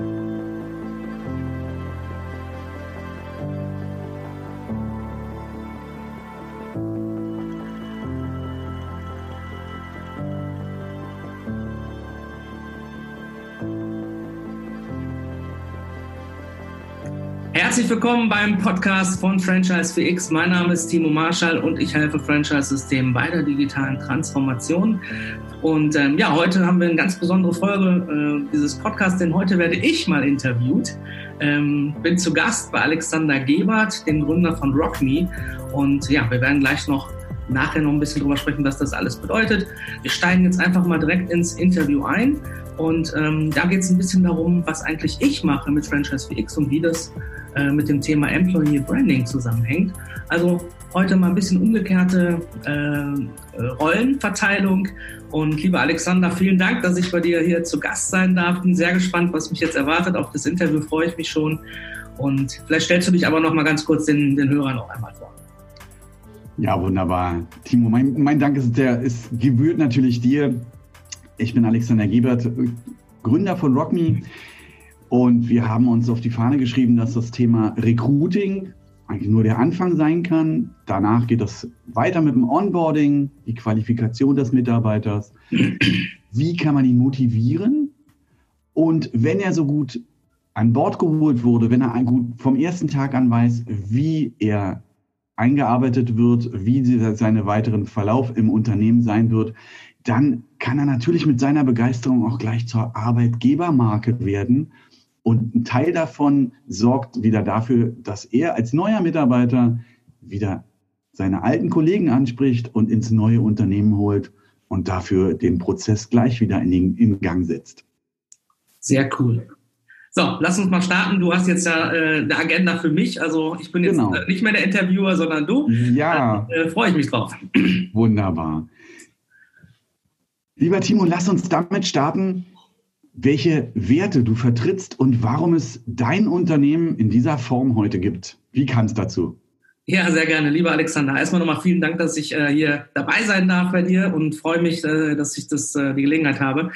thank you Herzlich willkommen beim Podcast von Franchise 4X. Mein Name ist Timo Marschall und ich helfe Franchise-Systemen bei der digitalen Transformation. Und ähm, ja, heute haben wir eine ganz besondere Folge äh, dieses Podcasts, denn heute werde ich mal interviewt. Ähm, bin zu Gast bei Alexander Gebert, dem Gründer von RockMe. Und ja, wir werden gleich noch nachher noch ein bisschen drüber sprechen, was das alles bedeutet. Wir steigen jetzt einfach mal direkt ins Interview ein. Und ähm, da geht es ein bisschen darum, was eigentlich ich mache mit Franchise 4X und wie das äh, mit dem Thema Employee Branding zusammenhängt. Also heute mal ein bisschen umgekehrte äh, Rollenverteilung. Und lieber Alexander, vielen Dank, dass ich bei dir hier zu Gast sein darf. Bin sehr gespannt, was mich jetzt erwartet. Auf das Interview freue ich mich schon. Und vielleicht stellst du dich aber noch mal ganz kurz den, den Hörern noch einmal vor. Ja, wunderbar. Timo, mein, mein Dank ist, der, ist gebührt natürlich dir. Ich bin Alexander Gebert, Gründer von RockMe. Und wir haben uns auf die Fahne geschrieben, dass das Thema Recruiting eigentlich nur der Anfang sein kann. Danach geht es weiter mit dem Onboarding, die Qualifikation des Mitarbeiters. Wie kann man ihn motivieren? Und wenn er so gut an Bord geholt wurde, wenn er gut vom ersten Tag an weiß, wie er eingearbeitet wird, wie seine weiteren Verlauf im Unternehmen sein wird, dann kann er natürlich mit seiner Begeisterung auch gleich zur Arbeitgebermarke werden und ein Teil davon sorgt wieder dafür, dass er als neuer Mitarbeiter wieder seine alten Kollegen anspricht und ins neue Unternehmen holt und dafür den Prozess gleich wieder in, den, in Gang setzt. Sehr cool. So, lass uns mal starten. Du hast jetzt ja äh, eine Agenda für mich. Also ich bin jetzt genau. Äh, nicht mehr der Interviewer, sondern du. Ja. Äh, Freue ich mich drauf. Wunderbar. Lieber Timo, lass uns damit starten, welche Werte du vertrittst und warum es dein Unternehmen in dieser Form heute gibt. Wie kam es dazu? Ja, sehr gerne. Lieber Alexander, erstmal nochmal vielen Dank, dass ich äh, hier dabei sein darf bei dir und freue mich, äh, dass ich das, äh, die Gelegenheit habe.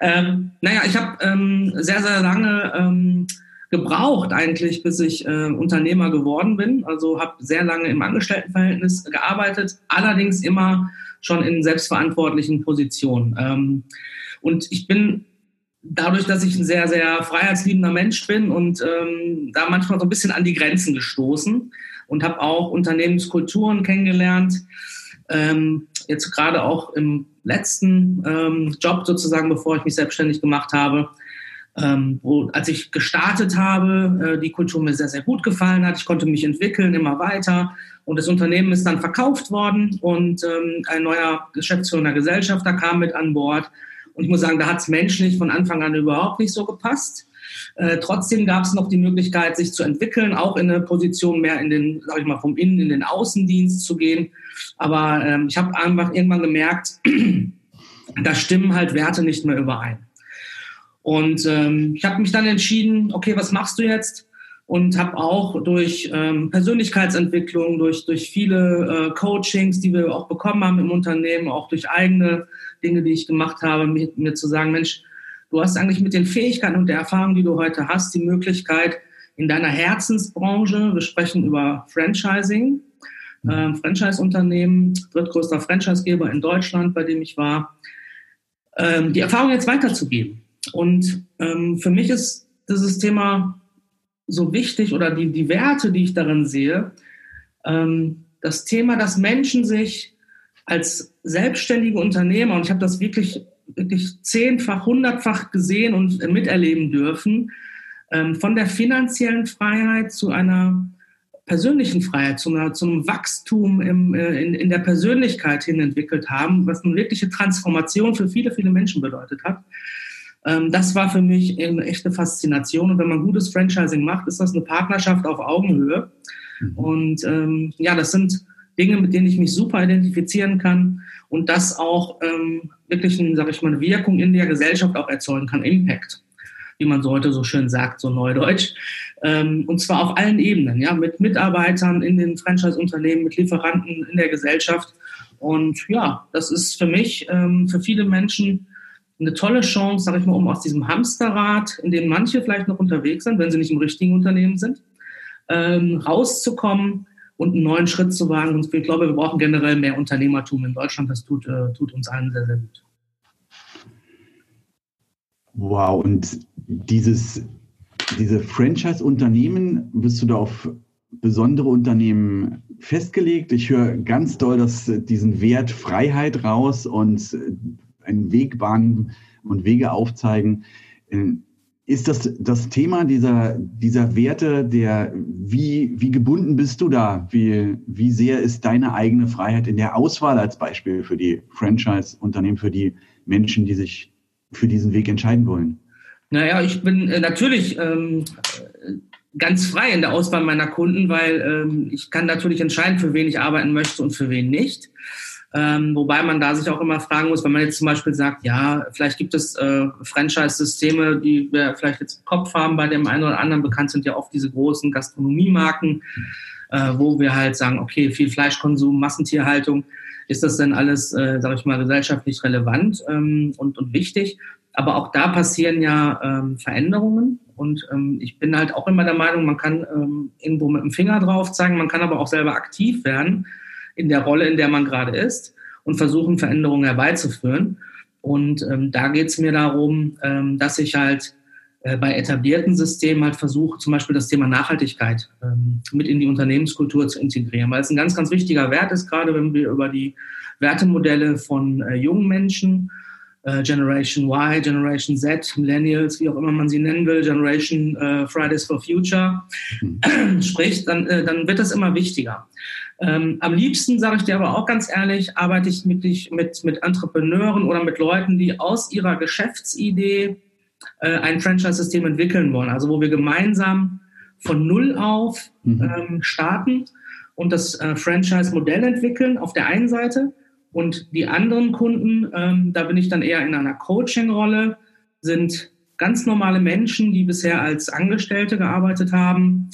Ähm, naja, ich habe ähm, sehr, sehr lange ähm, gebraucht eigentlich, bis ich äh, Unternehmer geworden bin. Also habe sehr lange im Angestelltenverhältnis gearbeitet, allerdings immer schon in selbstverantwortlichen Positionen. Ähm, und ich bin dadurch, dass ich ein sehr, sehr freiheitsliebender Mensch bin und ähm, da manchmal so ein bisschen an die Grenzen gestoßen und habe auch Unternehmenskulturen kennengelernt. Ähm, jetzt gerade auch im letzten ähm, Job sozusagen, bevor ich mich selbstständig gemacht habe, ähm, wo, als ich gestartet habe, äh, die Kultur mir sehr, sehr gut gefallen hat. Ich konnte mich entwickeln, immer weiter. Und das Unternehmen ist dann verkauft worden und ähm, ein neuer Geschäftsführer, Gesellschafter kam mit an Bord und ich muss sagen, da hat es menschlich von Anfang an überhaupt nicht so gepasst. Äh, trotzdem gab es noch die Möglichkeit, sich zu entwickeln, auch in eine Position mehr in den, sag ich mal, vom Innen in den Außendienst zu gehen. Aber ähm, ich habe einfach irgendwann gemerkt, da stimmen halt Werte nicht mehr überein. Und ähm, ich habe mich dann entschieden, okay, was machst du jetzt? Und habe auch durch ähm, Persönlichkeitsentwicklung, durch, durch viele äh, Coachings, die wir auch bekommen haben im Unternehmen, auch durch eigene Dinge, die ich gemacht habe, mir, mir zu sagen, Mensch, du hast eigentlich mit den Fähigkeiten und der Erfahrung, die du heute hast, die Möglichkeit, in deiner Herzensbranche, wir sprechen über Franchising, äh, Franchise-Unternehmen, drittgrößter Franchisegeber in Deutschland, bei dem ich war, ähm, die Erfahrung jetzt weiterzugeben. Und ähm, für mich ist dieses Thema so wichtig oder die, die Werte, die ich darin sehe, ähm, das Thema, dass Menschen sich als selbstständige Unternehmer, und ich habe das wirklich, wirklich zehnfach, hundertfach gesehen und miterleben dürfen, ähm, von der finanziellen Freiheit zu einer persönlichen Freiheit, zu, einer, zu einem Wachstum im, äh, in, in der Persönlichkeit hin entwickelt haben, was eine wirkliche Transformation für viele, viele Menschen bedeutet hat. Ähm, das war für mich eine echte Faszination. Und wenn man gutes Franchising macht, ist das eine Partnerschaft auf Augenhöhe. Mhm. Und ähm, ja, das sind Dinge, mit denen ich mich super identifizieren kann und das auch ähm, wirklich, sage ich mal, eine Wirkung in der Gesellschaft auch erzeugen kann, Impact, wie man so heute so schön sagt, so neudeutsch. Ähm, und zwar auf allen Ebenen, ja, mit Mitarbeitern in den Franchise-Unternehmen, mit Lieferanten in der Gesellschaft. Und ja, das ist für mich, ähm, für viele Menschen eine tolle Chance, sage ich mal, um aus diesem Hamsterrad, in dem manche vielleicht noch unterwegs sind, wenn sie nicht im richtigen Unternehmen sind, ähm, rauszukommen und einen neuen Schritt zu wagen. Und ich glaube, wir brauchen generell mehr Unternehmertum in Deutschland. Das tut, äh, tut uns allen sehr, sehr gut. Wow, und dieses, diese Franchise-Unternehmen, bist du da auf besondere Unternehmen festgelegt? Ich höre ganz doll dass diesen Wert Freiheit raus und einen Weg bahnen und Wege aufzeigen. Ist das das Thema dieser, dieser Werte, der, wie, wie gebunden bist du da? Wie, wie sehr ist deine eigene Freiheit in der Auswahl als Beispiel für die Franchise-Unternehmen, für die Menschen, die sich für diesen Weg entscheiden wollen? Naja, ich bin äh, natürlich ähm, ganz frei in der Auswahl meiner Kunden, weil ähm, ich kann natürlich entscheiden, für wen ich arbeiten möchte und für wen nicht. Ähm, wobei man da sich auch immer fragen muss, wenn man jetzt zum Beispiel sagt, ja, vielleicht gibt es äh, Franchise-Systeme, die wir vielleicht jetzt im Kopf haben, bei dem einen oder anderen. Bekannt sind ja oft diese großen Gastronomiemarken, äh, wo wir halt sagen, okay, viel Fleischkonsum, Massentierhaltung, ist das denn alles, äh, sage ich mal, gesellschaftlich relevant ähm, und, und wichtig? Aber auch da passieren ja ähm, Veränderungen. Und ähm, ich bin halt auch immer der Meinung, man kann ähm, irgendwo mit dem Finger drauf zeigen, man kann aber auch selber aktiv werden in der Rolle, in der man gerade ist und versuchen, Veränderungen herbeizuführen. Und ähm, da geht es mir darum, ähm, dass ich halt äh, bei etablierten Systemen halt versuche, zum Beispiel das Thema Nachhaltigkeit ähm, mit in die Unternehmenskultur zu integrieren, weil es ein ganz, ganz wichtiger Wert ist, gerade wenn wir über die Wertemodelle von äh, jungen Menschen äh, Generation Y, Generation Z, Millennials, wie auch immer man sie nennen will, Generation äh, Fridays for Future mhm. spricht, dann, äh, dann wird das immer wichtiger. Ähm, am liebsten, sage ich dir aber auch ganz ehrlich, arbeite ich mit, mit, mit Entrepreneuren oder mit Leuten, die aus ihrer Geschäftsidee äh, ein Franchise-System entwickeln wollen. Also wo wir gemeinsam von Null auf mhm. ähm, starten und das äh, Franchise-Modell entwickeln auf der einen Seite und die anderen Kunden, ähm, da bin ich dann eher in einer Coaching-Rolle, sind ganz normale Menschen, die bisher als Angestellte gearbeitet haben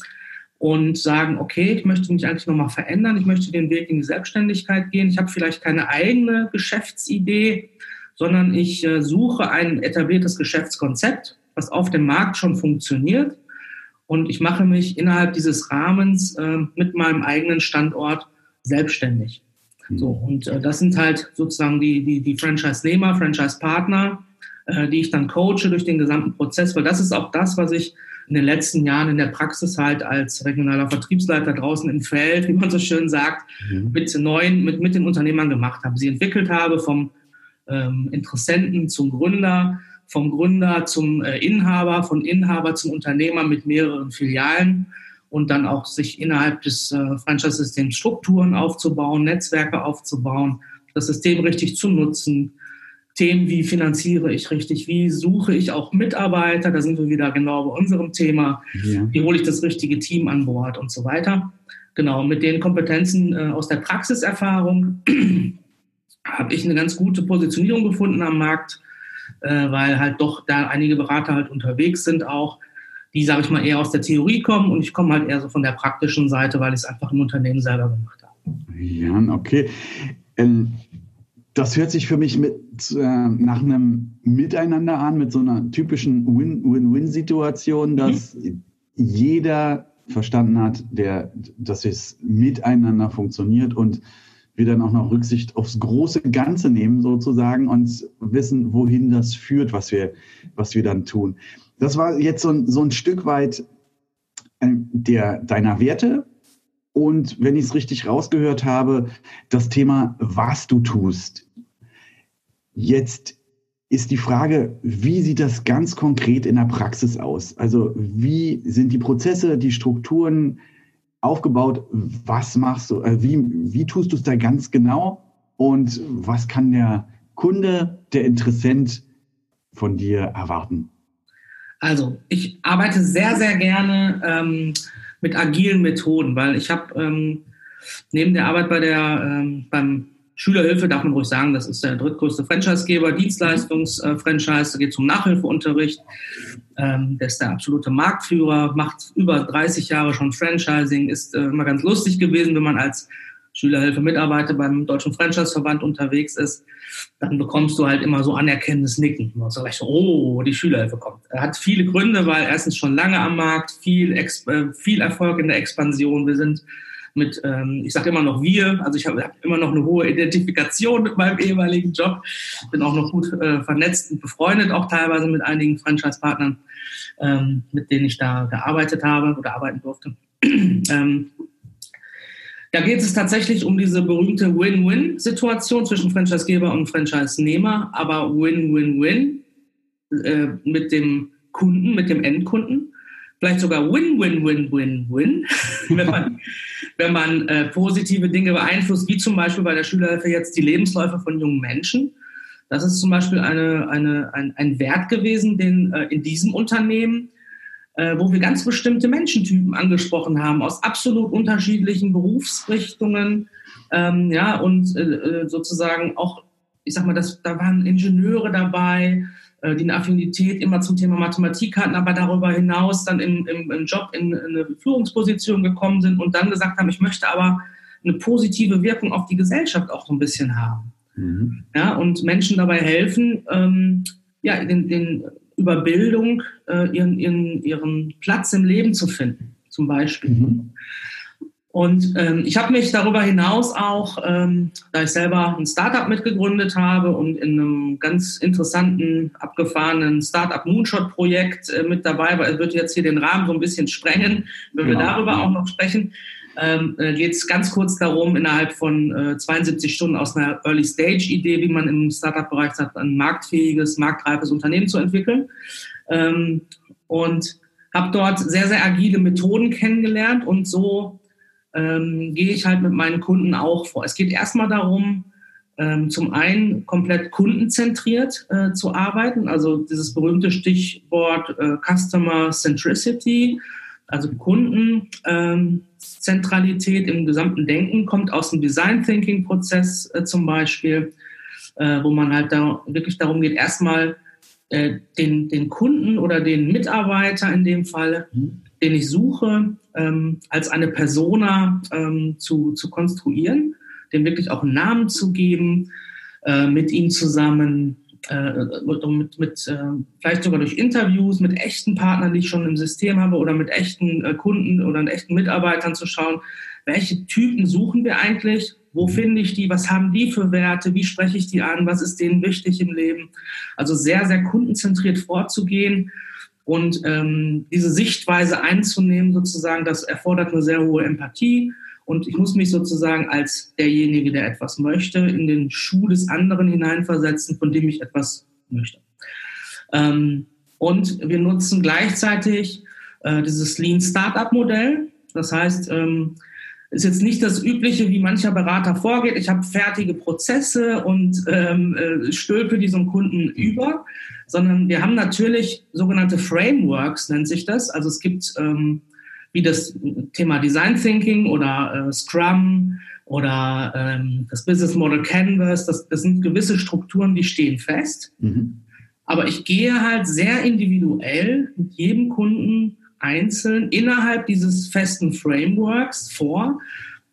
und sagen, okay, ich möchte mich eigentlich nochmal verändern, ich möchte den Weg in die Selbstständigkeit gehen, ich habe vielleicht keine eigene Geschäftsidee, sondern ich äh, suche ein etabliertes Geschäftskonzept, was auf dem Markt schon funktioniert und ich mache mich innerhalb dieses Rahmens äh, mit meinem eigenen Standort selbstständig. So, und äh, das sind halt sozusagen die, die, die Franchise-Nehmer, Franchise-Partner, äh, die ich dann coache durch den gesamten Prozess, weil das ist auch das, was ich in den letzten Jahren in der Praxis halt als regionaler Vertriebsleiter draußen im Feld, wie man so schön sagt, mhm. mit neuen, mit, mit den Unternehmern gemacht habe, sie entwickelt habe vom ähm, Interessenten zum Gründer, vom Gründer zum äh, Inhaber, von Inhaber zum Unternehmer mit mehreren Filialen und dann auch sich innerhalb des äh, Franchise-Systems Strukturen aufzubauen, Netzwerke aufzubauen, das System richtig zu nutzen. Themen wie finanziere ich richtig, wie suche ich auch Mitarbeiter, da sind wir wieder genau bei unserem Thema, ja. wie hole ich das richtige Team an Bord und so weiter. Genau, mit den Kompetenzen äh, aus der Praxiserfahrung habe ich eine ganz gute Positionierung gefunden am Markt, äh, weil halt doch da einige Berater halt unterwegs sind auch, die, sage ich mal, eher aus der Theorie kommen und ich komme halt eher so von der praktischen Seite, weil ich es einfach im Unternehmen selber gemacht habe. Ja, okay. Ähm, das hört sich für mich mit, äh, nach einem Miteinander an, mit so einer typischen Win-Win-Win-Situation, dass mhm. jeder verstanden hat, der, dass es miteinander funktioniert und wir dann auch noch Rücksicht aufs große Ganze nehmen sozusagen und wissen, wohin das führt, was wir, was wir dann tun. Das war jetzt so ein, so ein Stück weit äh, der, deiner Werte. Und wenn ich es richtig rausgehört habe, das Thema, was du tust. Jetzt ist die Frage, wie sieht das ganz konkret in der Praxis aus? Also wie sind die Prozesse, die Strukturen aufgebaut? Was machst du? Äh, wie, wie tust du es da ganz genau? Und was kann der Kunde, der Interessent von dir erwarten? Also, ich arbeite sehr, sehr gerne ähm, mit agilen Methoden, weil ich habe ähm, neben der Arbeit bei der ähm, beim Schülerhilfe darf man ruhig sagen, das ist der drittgrößte Franchisegeber, Dienstleistungsfranchise, da geht es um Nachhilfeunterricht. Ähm, der ist der absolute Marktführer, macht über 30 Jahre schon Franchising, ist äh, immer ganz lustig gewesen, wenn man als Schülerhilfe-Mitarbeiter beim Deutschen Franchise-Verband unterwegs ist, dann bekommst du halt immer so anerkennendes Nicken. Und so so, oh, die Schülerhilfe kommt. Er hat viele Gründe, weil erstens schon lange am Markt, viel, äh, viel Erfolg in der Expansion. Wir sind mit, ähm, ich sage immer noch wir, also ich habe hab immer noch eine hohe Identifikation mit meinem ehemaligen Job, bin auch noch gut äh, vernetzt und befreundet, auch teilweise mit einigen Franchise-Partnern, ähm, mit denen ich da gearbeitet habe oder arbeiten durfte. ähm, da geht es tatsächlich um diese berühmte Win-Win-Situation zwischen Franchisegeber und Franchise-Nehmer, aber Win-Win-Win äh, mit dem Kunden, mit dem Endkunden. Vielleicht sogar Win-Win-Win-Win-Win, wenn man, wenn man äh, positive Dinge beeinflusst, wie zum Beispiel bei der Schülerhilfe jetzt die Lebensläufe von jungen Menschen. Das ist zum Beispiel eine, eine, ein, ein Wert gewesen, den äh, in diesem Unternehmen äh, wo wir ganz bestimmte Menschentypen angesprochen haben, aus absolut unterschiedlichen Berufsrichtungen, ähm, ja, und äh, äh, sozusagen auch, ich sag mal, das, da waren Ingenieure dabei, äh, die eine Affinität immer zum Thema Mathematik hatten, aber darüber hinaus dann im, im, im Job in, in eine Führungsposition gekommen sind und dann gesagt haben, ich möchte aber eine positive Wirkung auf die Gesellschaft auch so ein bisschen haben. Mhm. Ja, und Menschen dabei helfen, ähm, ja, den, den über Bildung äh, ihren, ihren, ihren Platz im Leben zu finden, zum Beispiel. Mhm. Und ähm, ich habe mich darüber hinaus auch, ähm, da ich selber ein Startup mitgegründet habe und in einem ganz interessanten, abgefahrenen Startup Moonshot-Projekt äh, mit dabei war, wird jetzt hier den Rahmen so ein bisschen sprengen, wenn genau. wir darüber auch noch sprechen ähm, äh, geht es ganz kurz darum, innerhalb von äh, 72 Stunden aus einer Early-Stage-Idee, wie man im Startup-Bereich sagt, ein marktfähiges, marktreifes Unternehmen zu entwickeln. Ähm, und habe dort sehr, sehr agile Methoden kennengelernt und so ähm, gehe ich halt mit meinen Kunden auch vor. Es geht erstmal darum, ähm, zum einen komplett kundenzentriert äh, zu arbeiten, also dieses berühmte Stichwort äh, Customer Centricity, also Kundenzentralität im gesamten Denken kommt aus dem Design Thinking Prozess äh, zum Beispiel, äh, wo man halt da wirklich darum geht, erstmal äh, den, den Kunden oder den Mitarbeiter in dem Fall, den ich suche, ähm, als eine Persona ähm, zu, zu konstruieren, dem wirklich auch einen Namen zu geben, äh, mit ihm zusammen äh, mit, mit äh, vielleicht sogar durch Interviews mit echten Partnern, die ich schon im System habe, oder mit echten äh, Kunden oder echten Mitarbeitern zu schauen, welche Typen suchen wir eigentlich, wo mhm. finde ich die, was haben die für Werte, wie spreche ich die an, was ist denen wichtig im Leben. Also sehr, sehr kundenzentriert vorzugehen und ähm, diese Sichtweise einzunehmen, sozusagen, das erfordert eine sehr hohe Empathie und ich muss mich sozusagen als derjenige, der etwas möchte, in den Schuh des anderen hineinversetzen, von dem ich etwas möchte. Ähm, und wir nutzen gleichzeitig äh, dieses Lean Startup Modell. Das heißt, ähm, ist jetzt nicht das Übliche, wie mancher Berater vorgeht. Ich habe fertige Prozesse und ähm, äh, stülpe die so einem Kunden über, sondern wir haben natürlich sogenannte Frameworks, nennt sich das. Also es gibt ähm, wie das Thema Design Thinking oder äh, Scrum oder ähm, das Business Model Canvas, das, das sind gewisse Strukturen, die stehen fest. Mhm. Aber ich gehe halt sehr individuell mit jedem Kunden einzeln innerhalb dieses festen Frameworks vor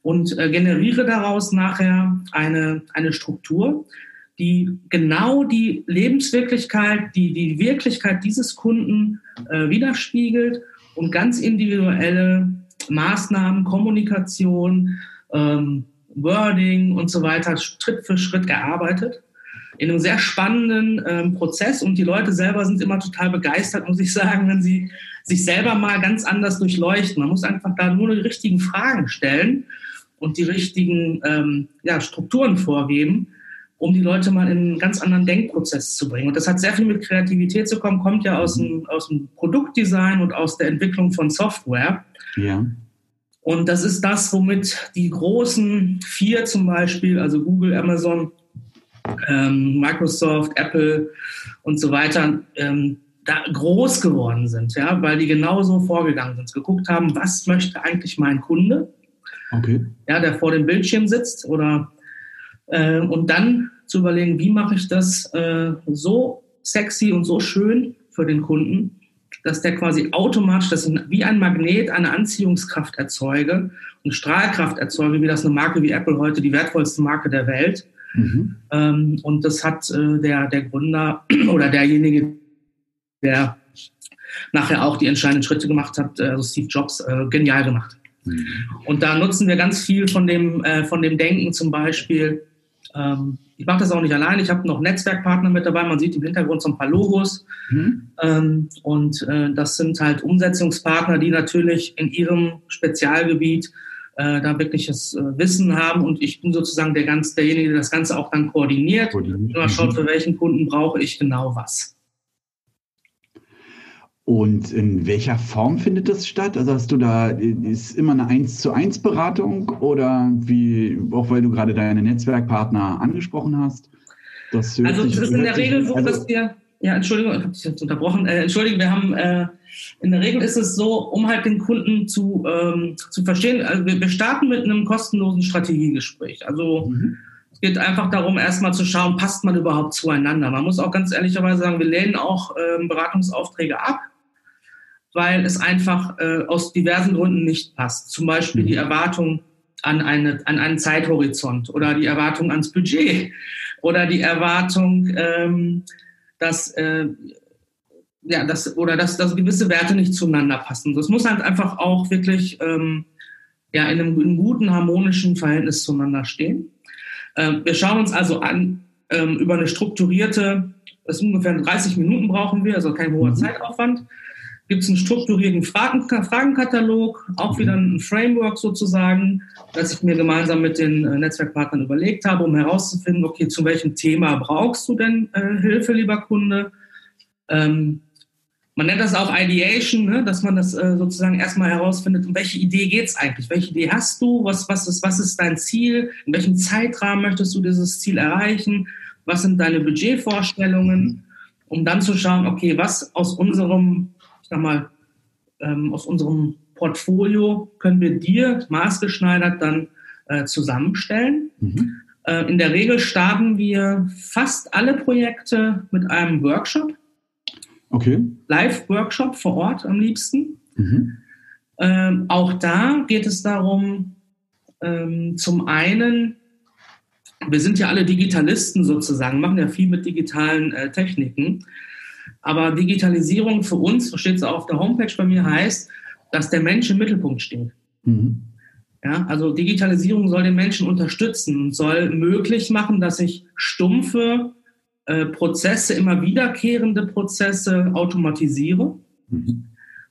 und äh, generiere daraus nachher eine, eine Struktur, die genau die Lebenswirklichkeit, die die Wirklichkeit dieses Kunden äh, widerspiegelt und ganz individuelle Maßnahmen, Kommunikation, ähm, Wording und so weiter Schritt für Schritt erarbeitet. In einem sehr spannenden ähm, Prozess und die Leute selber sind immer total begeistert, muss ich sagen, wenn sie sich selber mal ganz anders durchleuchten. Man muss einfach da nur die richtigen Fragen stellen und die richtigen ähm, ja, Strukturen vorgeben um die Leute mal in einen ganz anderen Denkprozess zu bringen. Und das hat sehr viel mit Kreativität zu kommen, kommt ja aus dem, aus dem Produktdesign und aus der Entwicklung von Software. Ja. Und das ist das, womit die großen vier zum Beispiel, also Google, Amazon, ähm, Microsoft, Apple und so weiter, ähm, da groß geworden sind, ja, weil die genauso vorgegangen sind, geguckt haben, was möchte eigentlich mein Kunde, okay. ja, der vor dem Bildschirm sitzt oder und dann zu überlegen, wie mache ich das äh, so sexy und so schön für den Kunden, dass der quasi automatisch, dass ich wie ein Magnet eine Anziehungskraft erzeuge und Strahlkraft erzeuge, wie das eine Marke wie Apple heute die wertvollste Marke der Welt. Mhm. Ähm, und das hat äh, der, der Gründer oder derjenige, der nachher auch die entscheidenden Schritte gemacht hat, äh, also Steve Jobs, genial gemacht. Mhm. Und da nutzen wir ganz viel von dem, von dem Denken zum Beispiel. Ähm, ich mache das auch nicht allein. Ich habe noch Netzwerkpartner mit dabei. Man sieht im Hintergrund so ein paar Logos. Mhm. Ähm, und äh, das sind halt Umsetzungspartner, die natürlich in ihrem Spezialgebiet äh, da wirkliches äh, Wissen haben. Und ich bin sozusagen der ganz, derjenige, der das Ganze auch dann koordiniert. koordiniert. Immer schaut, für welchen Kunden brauche ich genau was. Und in welcher Form findet das statt? Also hast du da, ist immer eine 1 zu 1 Beratung oder wie, auch weil du gerade deine Netzwerkpartner angesprochen hast? Das also es ist in der Regel so, also, dass wir, ja, Entschuldigung, ich habe dich jetzt unterbrochen. Äh, Entschuldigung, wir haben, äh, in der Regel ist es so, um halt den Kunden zu, ähm, zu verstehen, also wir, wir starten mit einem kostenlosen Strategiegespräch. Also mhm. es geht einfach darum, erstmal zu schauen, passt man überhaupt zueinander. Man muss auch ganz ehrlicherweise sagen, wir lehnen auch ähm, Beratungsaufträge ab weil es einfach äh, aus diversen Gründen nicht passt. Zum Beispiel die mhm. Erwartung an, eine, an einen Zeithorizont oder die Erwartung ans Budget oder die Erwartung, ähm, dass, äh, ja, dass, oder dass, dass gewisse Werte nicht zueinander passen. Das muss halt einfach auch wirklich ähm, ja, in, einem, in einem guten, harmonischen Verhältnis zueinander stehen. Ähm, wir schauen uns also an, ähm, über eine strukturierte, das ungefähr 30 Minuten brauchen wir, also kein hoher mhm. Zeitaufwand gibt es einen strukturierten Fragen, Fragenkatalog, auch wieder ein Framework sozusagen, das ich mir gemeinsam mit den äh, Netzwerkpartnern überlegt habe, um herauszufinden, okay, zu welchem Thema brauchst du denn äh, Hilfe, lieber Kunde? Ähm, man nennt das auch Ideation, ne? dass man das äh, sozusagen erstmal herausfindet, um welche Idee geht es eigentlich? Welche Idee hast du? Was, was, ist, was ist dein Ziel? In welchem Zeitrahmen möchtest du dieses Ziel erreichen? Was sind deine Budgetvorstellungen? Um dann zu schauen, okay, was aus unserem sag mal, ähm, aus unserem Portfolio können wir dir maßgeschneidert dann äh, zusammenstellen. Mhm. Äh, in der Regel starten wir fast alle Projekte mit einem Workshop. Okay. Live-Workshop vor Ort am liebsten. Mhm. Ähm, auch da geht es darum, ähm, zum einen, wir sind ja alle Digitalisten sozusagen, machen ja viel mit digitalen äh, Techniken. Aber Digitalisierung für uns, so steht es auch auf der Homepage bei mir, heißt, dass der Mensch im Mittelpunkt steht. Mhm. Ja, also Digitalisierung soll den Menschen unterstützen soll möglich machen, dass ich stumpfe äh, Prozesse, immer wiederkehrende Prozesse automatisiere mhm.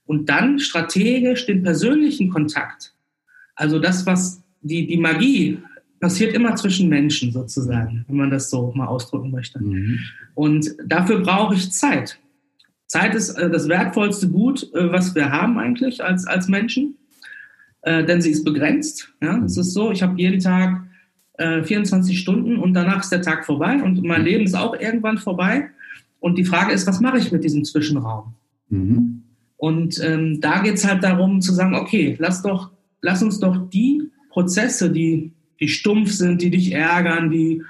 und dann strategisch den persönlichen Kontakt, also das, was die, die Magie passiert immer zwischen Menschen sozusagen, wenn man das so mal ausdrücken möchte. Mhm. Und dafür brauche ich Zeit. Zeit ist äh, das wertvollste Gut, äh, was wir haben eigentlich als, als Menschen, äh, denn sie ist begrenzt. Ja? Es ist so, ich habe jeden Tag 24 Stunden und danach ist der Tag vorbei und mein Leben ist auch irgendwann vorbei. Und die Frage ist, was mache ich mit diesem Zwischenraum? Mhm. Und ähm, da geht es halt darum zu sagen, okay, lass doch, lass uns doch die Prozesse, die die stumpf sind, die dich ärgern, die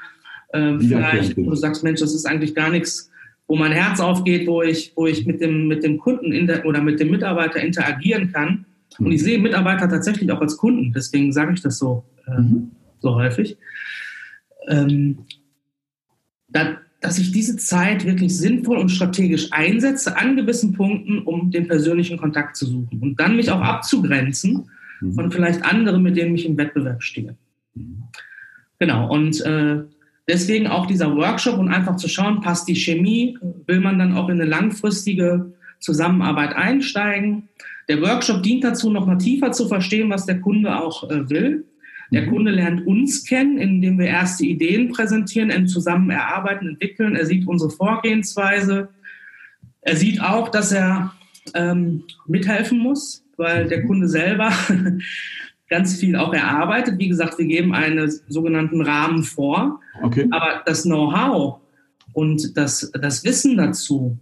äh, vielleicht, wo du sagst, Mensch, das ist eigentlich gar nichts, wo mein Herz aufgeht, wo ich, wo ich mit dem, mit dem Kunden der, oder mit dem Mitarbeiter interagieren kann. Mhm. Und ich sehe Mitarbeiter tatsächlich auch als Kunden, deswegen sage ich das so, äh, mhm. so häufig. Ähm, da, dass ich diese Zeit wirklich sinnvoll und strategisch einsetze an gewissen Punkten, um den persönlichen Kontakt zu suchen und dann mich auch abzugrenzen mhm. von vielleicht anderen, mit denen ich im Wettbewerb stehe. Genau, und äh, deswegen auch dieser Workshop und einfach zu schauen, passt die Chemie, will man dann auch in eine langfristige Zusammenarbeit einsteigen. Der Workshop dient dazu, noch mal tiefer zu verstehen, was der Kunde auch äh, will. Der mhm. Kunde lernt uns kennen, indem wir erste Ideen präsentieren, zusammen erarbeiten, entwickeln. Er sieht unsere Vorgehensweise. Er sieht auch, dass er ähm, mithelfen muss, weil der Kunde selber ganz viel auch erarbeitet. Wie gesagt, wir geben einen sogenannten Rahmen vor. Okay. Aber das Know-how und das, das Wissen dazu,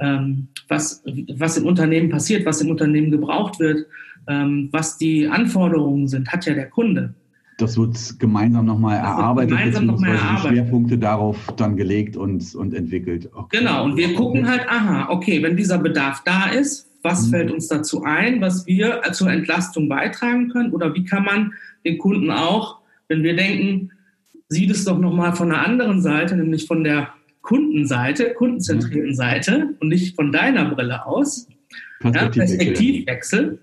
ähm, was, was im Unternehmen passiert, was im Unternehmen gebraucht wird, ähm, was die Anforderungen sind, hat ja der Kunde. das wird gemeinsam nochmal erarbeitet, gemeinsam noch mal erarbeitet. Schwerpunkte darauf dann gelegt und, und entwickelt. Okay. Genau, und wir gucken halt, aha, okay, wenn dieser Bedarf da ist, was mhm. fällt uns dazu ein, was wir zur Entlastung beitragen können oder wie kann man den Kunden auch, wenn wir denken, sieht es doch nochmal von einer anderen Seite, nämlich von der Kundenseite, kundenzentrierten Seite und nicht von deiner Brille aus. Perspektivwechsel. Ja, Perspektivwechsel.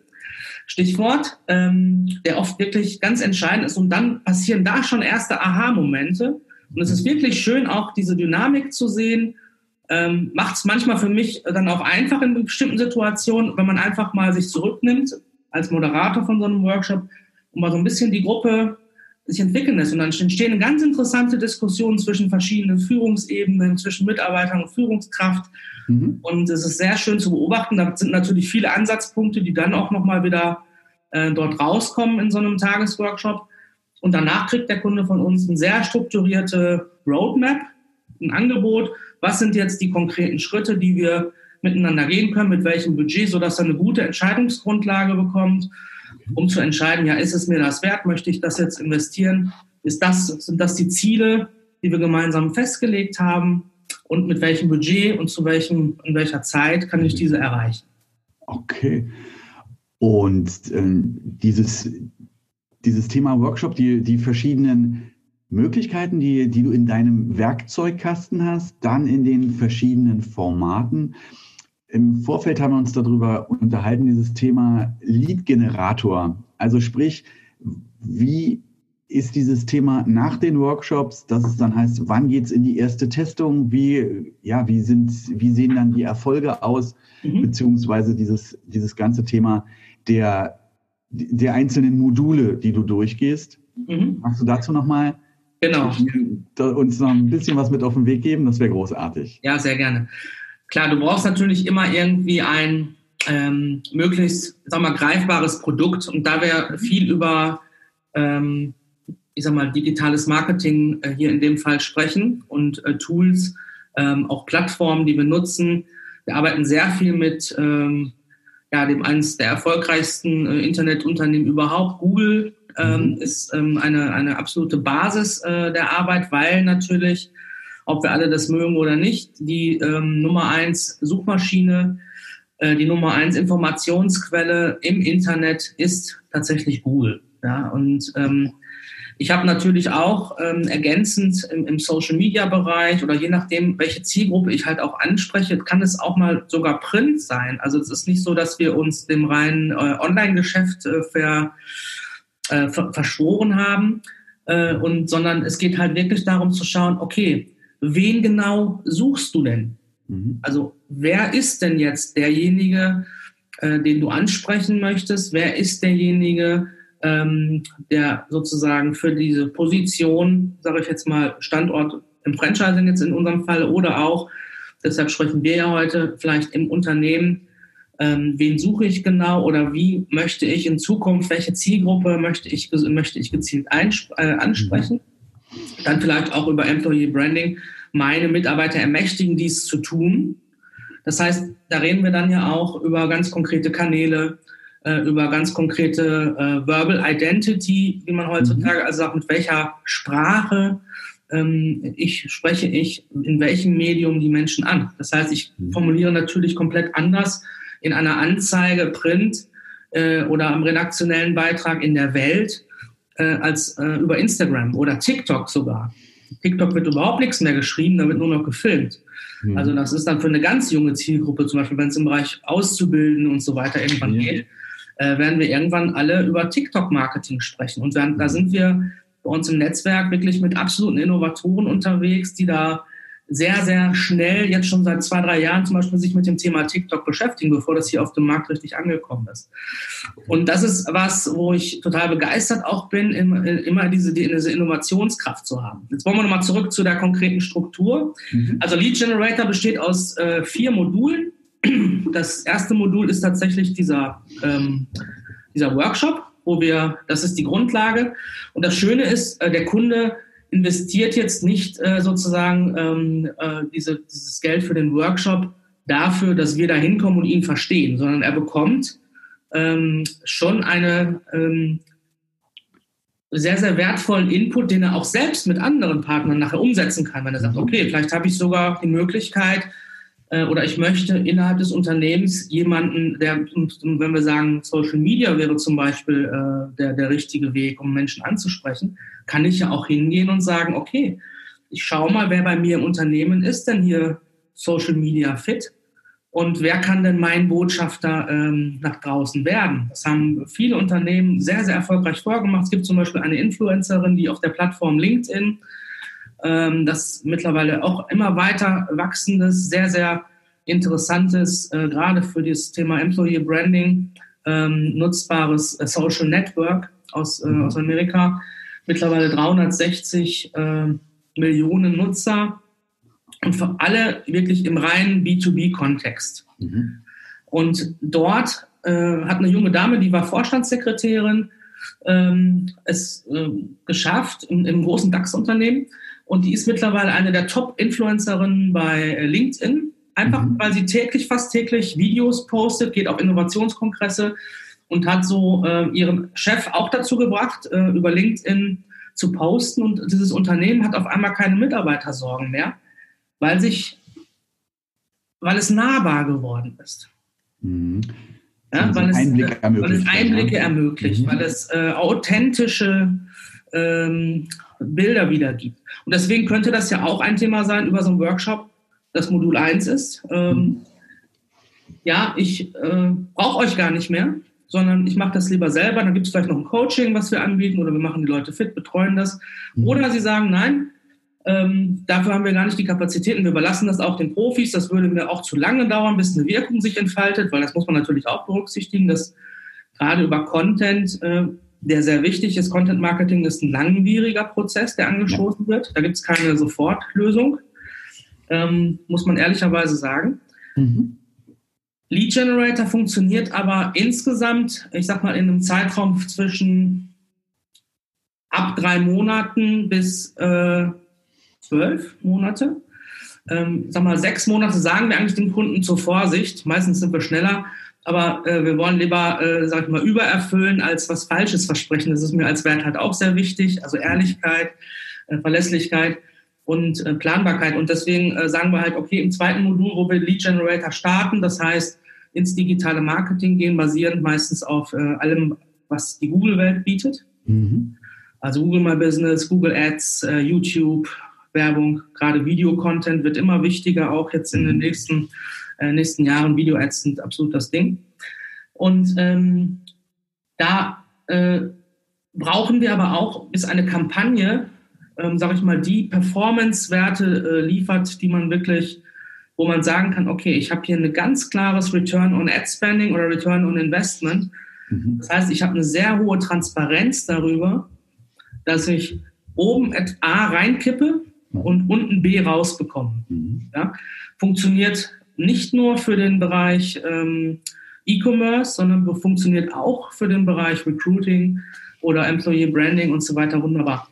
Stichwort, ähm, der oft wirklich ganz entscheidend ist. Und dann passieren da schon erste Aha-Momente. Und es ist wirklich schön, auch diese Dynamik zu sehen. Ähm, Macht es manchmal für mich dann auch einfach in bestimmten Situationen, wenn man einfach mal sich zurücknimmt als Moderator von so einem Workshop und mal so ein bisschen die Gruppe sich entwickeln lässt. Und dann entstehen ganz interessante Diskussionen zwischen verschiedenen Führungsebenen, zwischen Mitarbeitern und Führungskraft. Mhm. Und es ist sehr schön zu beobachten. Da sind natürlich viele Ansatzpunkte, die dann auch nochmal wieder äh, dort rauskommen in so einem Tagesworkshop. Und danach kriegt der Kunde von uns eine sehr strukturierte Roadmap, ein Angebot. Was sind jetzt die konkreten Schritte, die wir miteinander gehen können, mit welchem Budget, sodass er eine gute Entscheidungsgrundlage bekommt, um zu entscheiden, ja, ist es mir das wert, möchte ich das jetzt investieren? Ist das, sind das die Ziele, die wir gemeinsam festgelegt haben? und mit welchem Budget und zu welchem, in welcher Zeit kann ich diese erreichen. Okay. Und ähm, dieses, dieses Thema Workshop, die, die verschiedenen Möglichkeiten, die, die du in deinem Werkzeugkasten hast, dann in den verschiedenen Formaten. Im Vorfeld haben wir uns darüber unterhalten, dieses Thema Lead-Generator. Also sprich, wie ist dieses Thema nach den Workshops, dass es dann heißt, wann geht es in die erste Testung, wie, ja, wie, sind, wie sehen dann die Erfolge aus, mhm. beziehungsweise dieses, dieses ganze Thema der, der einzelnen Module, die du durchgehst. Mhm. Magst du dazu nochmal genau. uns noch ein bisschen was mit auf den Weg geben? Das wäre großartig. Ja, sehr gerne. Klar, du brauchst natürlich immer irgendwie ein ähm, möglichst, sag mal, greifbares Produkt und da wir viel über ähm, ich sag mal, digitales Marketing äh, hier in dem Fall sprechen und äh, Tools, ähm, auch Plattformen, die wir nutzen. Wir arbeiten sehr viel mit ähm, ja, dem eines der erfolgreichsten äh, Internetunternehmen überhaupt. Google ähm, mhm. ist ähm, eine, eine absolute Basis äh, der Arbeit, weil natürlich, ob wir alle das mögen oder nicht, die ähm, Nummer eins Suchmaschine, äh, die Nummer eins Informationsquelle im Internet ist tatsächlich Google. Ja, und ähm, ich habe natürlich auch ähm, ergänzend im, im Social-Media-Bereich oder je nachdem, welche Zielgruppe ich halt auch anspreche, kann es auch mal sogar Print sein. Also es ist nicht so, dass wir uns dem reinen äh, Online-Geschäft äh, ver, äh, ver, verschworen haben, äh, und, sondern es geht halt wirklich darum zu schauen, okay, wen genau suchst du denn? Mhm. Also wer ist denn jetzt derjenige, äh, den du ansprechen möchtest? Wer ist derjenige, ähm, der sozusagen für diese Position, sage ich jetzt mal, Standort im Franchising jetzt in unserem Fall oder auch, deshalb sprechen wir ja heute, vielleicht im Unternehmen, ähm, wen suche ich genau oder wie möchte ich in Zukunft, welche Zielgruppe möchte ich, möchte ich gezielt äh, ansprechen. Dann vielleicht auch über Employee Branding meine Mitarbeiter ermächtigen, dies zu tun. Das heißt, da reden wir dann ja auch über ganz konkrete Kanäle, äh, über ganz konkrete äh, Verbal Identity, wie man heutzutage mhm. also sagt, mit welcher Sprache ähm, ich spreche ich in welchem Medium die Menschen an. Das heißt, ich mhm. formuliere natürlich komplett anders in einer Anzeige, Print äh, oder am redaktionellen Beitrag in der Welt äh, als äh, über Instagram oder TikTok sogar. TikTok wird überhaupt nichts mehr geschrieben, da wird nur noch gefilmt. Mhm. Also das ist dann für eine ganz junge Zielgruppe, zum Beispiel wenn es im Bereich Auszubilden und so weiter irgendwann ja. geht, äh, werden wir irgendwann alle über TikTok-Marketing sprechen. Und dann, da sind wir bei uns im Netzwerk wirklich mit absoluten Innovatoren unterwegs, die da sehr, sehr schnell, jetzt schon seit zwei, drei Jahren zum Beispiel, sich mit dem Thema TikTok beschäftigen, bevor das hier auf dem Markt richtig angekommen ist. Und das ist was, wo ich total begeistert auch bin, immer diese, diese Innovationskraft zu haben. Jetzt wollen wir nochmal zurück zu der konkreten Struktur. Mhm. Also Lead Generator besteht aus äh, vier Modulen. Das erste Modul ist tatsächlich dieser, ähm, dieser Workshop, wo wir, das ist die Grundlage. Und das Schöne ist, äh, der Kunde investiert jetzt nicht äh, sozusagen ähm, äh, diese, dieses Geld für den Workshop dafür, dass wir da hinkommen und ihn verstehen, sondern er bekommt ähm, schon eine, ähm, sehr, sehr wertvollen Input, den er auch selbst mit anderen Partnern nachher umsetzen kann. Wenn er sagt, mhm. okay, vielleicht habe ich sogar die Möglichkeit oder ich möchte innerhalb des Unternehmens jemanden, der, wenn wir sagen, Social Media wäre zum Beispiel äh, der, der richtige Weg, um Menschen anzusprechen, kann ich ja auch hingehen und sagen, okay, ich schaue mal, wer bei mir im Unternehmen ist denn hier Social Media fit und wer kann denn mein Botschafter ähm, nach draußen werden? Das haben viele Unternehmen sehr, sehr erfolgreich vorgemacht. Es gibt zum Beispiel eine Influencerin, die auf der Plattform LinkedIn, ähm, das mittlerweile auch immer weiter wachsendes, sehr, sehr interessantes, äh, gerade für das Thema Employee Branding, ähm, nutzbares äh, Social Network aus, äh, mhm. aus Amerika. Mittlerweile 360 äh, Millionen Nutzer und für alle wirklich im reinen B2B-Kontext. Mhm. Und dort äh, hat eine junge Dame, die war Vorstandssekretärin, ähm, es äh, geschafft im, im großen DAX-Unternehmen und die ist mittlerweile eine der Top-Influencerinnen bei LinkedIn, einfach mhm. weil sie täglich, fast täglich Videos postet, geht auf Innovationskongresse und hat so äh, ihren Chef auch dazu gebracht, äh, über LinkedIn zu posten und dieses Unternehmen hat auf einmal keine Mitarbeitersorgen mehr weil sich, weil es nahbar geworden ist. Mhm. Ja, also weil, es, Einblicke ermöglicht, weil es Einblicke ermöglicht, mhm. weil es äh, authentische ähm, Bilder wiedergibt. Und deswegen könnte das ja auch ein Thema sein über so einen Workshop, das Modul 1 ist. Ähm. Ja, ich äh, brauche euch gar nicht mehr, sondern ich mache das lieber selber. Dann gibt es vielleicht noch ein Coaching, was wir anbieten, oder wir machen die Leute fit, betreuen das. Mhm. Oder sie sagen, nein, ähm, dafür haben wir gar nicht die Kapazitäten. Wir überlassen das auch den Profis. Das würde mir auch zu lange dauern, bis eine Wirkung sich entfaltet, weil das muss man natürlich auch berücksichtigen, dass gerade über Content, äh, der sehr wichtig ist, Content Marketing ist ein langwieriger Prozess, der angestoßen wird. Da gibt es keine Sofortlösung, ähm, muss man ehrlicherweise sagen. Mhm. Lead Generator funktioniert aber insgesamt, ich sag mal, in einem Zeitraum zwischen ab drei Monaten bis äh, zwölf Monate. Ähm, sag mal, sechs Monate sagen wir eigentlich dem Kunden zur Vorsicht. Meistens sind wir schneller, aber äh, wir wollen lieber, äh, sag ich mal, übererfüllen als was Falsches versprechen. Das ist mir als Wert halt auch sehr wichtig. Also Ehrlichkeit, äh, Verlässlichkeit und äh, Planbarkeit. Und deswegen äh, sagen wir halt, okay, im zweiten Modul, wo wir Lead Generator starten, das heißt ins digitale Marketing gehen, basierend meistens auf äh, allem, was die Google-Welt bietet. Mhm. Also Google My Business, Google Ads, äh, YouTube, Werbung, gerade Videocontent wird immer wichtiger, auch jetzt in den nächsten, äh, nächsten Jahren. Video-Ads sind absolut das Ding. Und ähm, da äh, brauchen wir aber auch, bis eine Kampagne, ähm, sage ich mal, die Performance-Werte äh, liefert, die man wirklich, wo man sagen kann, okay, ich habe hier ein ganz klares Return on Ad Spending oder Return on Investment. Mhm. Das heißt, ich habe eine sehr hohe Transparenz darüber, dass ich oben A reinkippe und unten B rausbekommen. Mhm. Ja? Funktioniert nicht nur für den Bereich ähm, E-Commerce, sondern funktioniert auch für den Bereich Recruiting oder Employee Branding und so weiter wunderbar.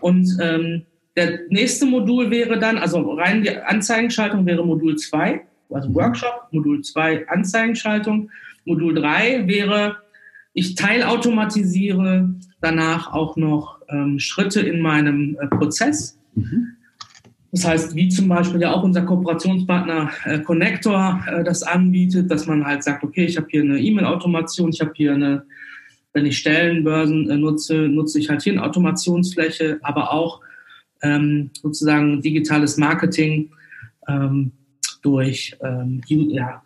Und ähm, der nächste Modul wäre dann, also rein die Anzeigenschaltung wäre Modul 2, also mhm. Workshop, Modul 2 Anzeigenschaltung. Modul 3 wäre, ich teilautomatisiere danach auch noch ähm, Schritte in meinem äh, Prozess. Mhm. Das heißt, wie zum Beispiel ja auch unser Kooperationspartner äh, Connector äh, das anbietet, dass man halt sagt, okay, ich habe hier eine E-Mail-Automation, ich habe hier eine, wenn ich Stellenbörsen äh, nutze, nutze ich halt hier eine Automationsfläche, aber auch ähm, sozusagen digitales Marketing ähm, durch, ähm, ja,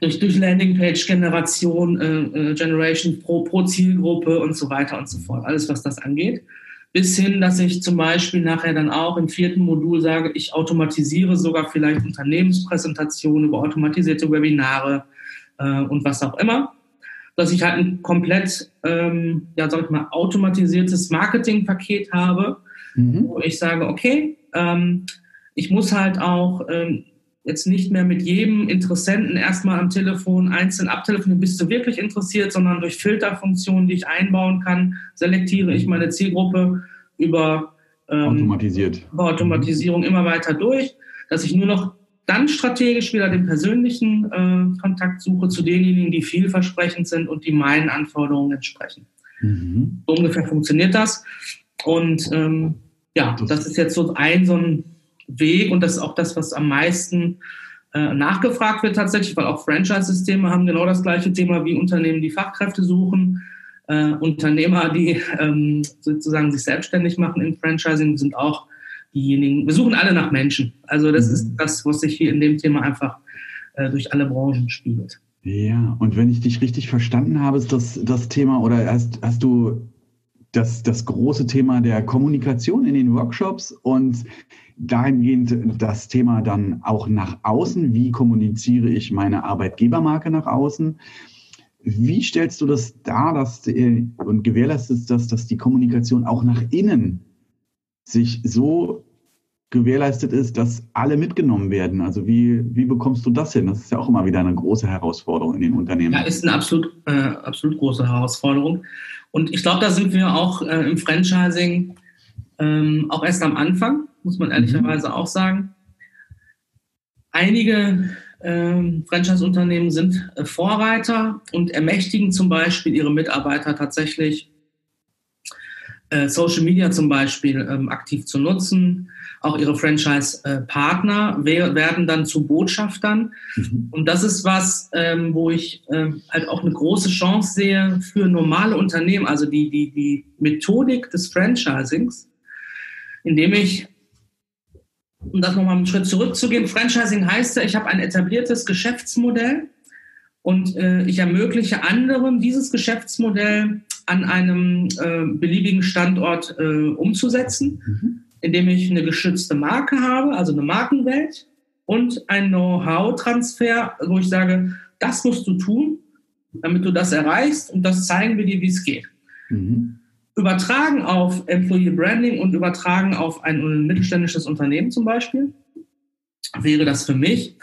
durch, durch Landingpage-Generation, äh, äh, Generation pro, pro Zielgruppe und so weiter und so fort. Alles, was das angeht bis hin, dass ich zum Beispiel nachher dann auch im vierten Modul sage, ich automatisiere sogar vielleicht Unternehmenspräsentationen über automatisierte Webinare äh, und was auch immer, dass ich halt ein komplett, ähm, ja, sag ich mal, automatisiertes Marketingpaket habe, mhm. wo ich sage, okay, ähm, ich muss halt auch ähm, jetzt nicht mehr mit jedem Interessenten erstmal am Telefon einzeln abtelefonieren, bist du wirklich interessiert, sondern durch Filterfunktionen, die ich einbauen kann, selektiere ich meine Zielgruppe über, ähm, Automatisiert. über Automatisierung immer weiter durch, dass ich nur noch dann strategisch wieder den persönlichen äh, Kontakt suche zu denjenigen, die vielversprechend sind und die meinen Anforderungen entsprechen. Mhm. So ungefähr funktioniert das. Und ähm, ja, das ist jetzt so ein so ein Weg und das ist auch das, was am meisten äh, nachgefragt wird tatsächlich, weil auch Franchise-Systeme haben genau das gleiche Thema wie Unternehmen, die Fachkräfte suchen. Äh, Unternehmer, die ähm, sozusagen sich selbstständig machen im Franchising, sind auch diejenigen. Wir suchen alle nach Menschen. Also das mhm. ist das, was sich hier in dem Thema einfach äh, durch alle Branchen spiegelt. Ja, und wenn ich dich richtig verstanden habe, ist das das Thema oder hast, hast du das, das große Thema der Kommunikation in den Workshops und dahingehend das Thema dann auch nach außen. Wie kommuniziere ich meine Arbeitgebermarke nach außen? Wie stellst du das dar dass, und gewährleistest das, dass die Kommunikation auch nach innen sich so gewährleistet ist, dass alle mitgenommen werden? Also wie, wie bekommst du das hin? Das ist ja auch immer wieder eine große Herausforderung in den Unternehmen. Ja, ist eine absolut, äh, absolut große Herausforderung. Und ich glaube, da sind wir auch äh, im Franchising ähm, auch erst am Anfang muss man ehrlicherweise mhm. auch sagen. Einige ähm, Franchise-Unternehmen sind äh, Vorreiter und ermächtigen zum Beispiel ihre Mitarbeiter tatsächlich äh, Social Media zum Beispiel ähm, aktiv zu nutzen. Auch ihre Franchise-Partner we werden dann zu Botschaftern. Mhm. Und das ist was, ähm, wo ich äh, halt auch eine große Chance sehe für normale Unternehmen, also die, die, die Methodik des Franchisings, indem ich um das nochmal einen Schritt zurückzugehen, Franchising heißt ja, ich habe ein etabliertes Geschäftsmodell und äh, ich ermögliche anderen, dieses Geschäftsmodell an einem äh, beliebigen Standort äh, umzusetzen, mhm. indem ich eine geschützte Marke habe, also eine Markenwelt und ein Know-how-Transfer, wo ich sage, das musst du tun, damit du das erreichst und das zeigen wir dir, wie es geht. Mhm übertragen auf Employee Branding und übertragen auf ein mittelständisches Unternehmen zum Beispiel, wäre das für mich.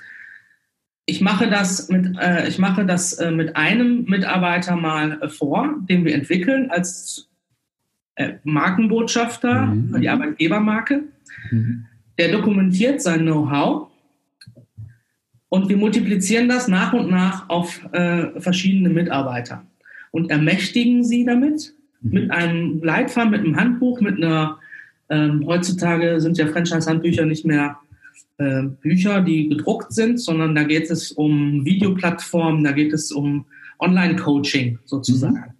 Ich mache das mit, äh, ich mache das äh, mit einem Mitarbeiter mal äh, vor, den wir entwickeln als äh, Markenbotschafter mhm. für die Arbeitgebermarke. Mhm. Der dokumentiert sein Know-how und wir multiplizieren das nach und nach auf äh, verschiedene Mitarbeiter und ermächtigen sie damit mit mhm. einem Leitfaden, mit einem Handbuch, mit einer, ähm, heutzutage sind ja Franchise-Handbücher nicht mehr äh, Bücher, die gedruckt sind, sondern da geht es um Videoplattformen, da geht es um Online-Coaching sozusagen. Mhm.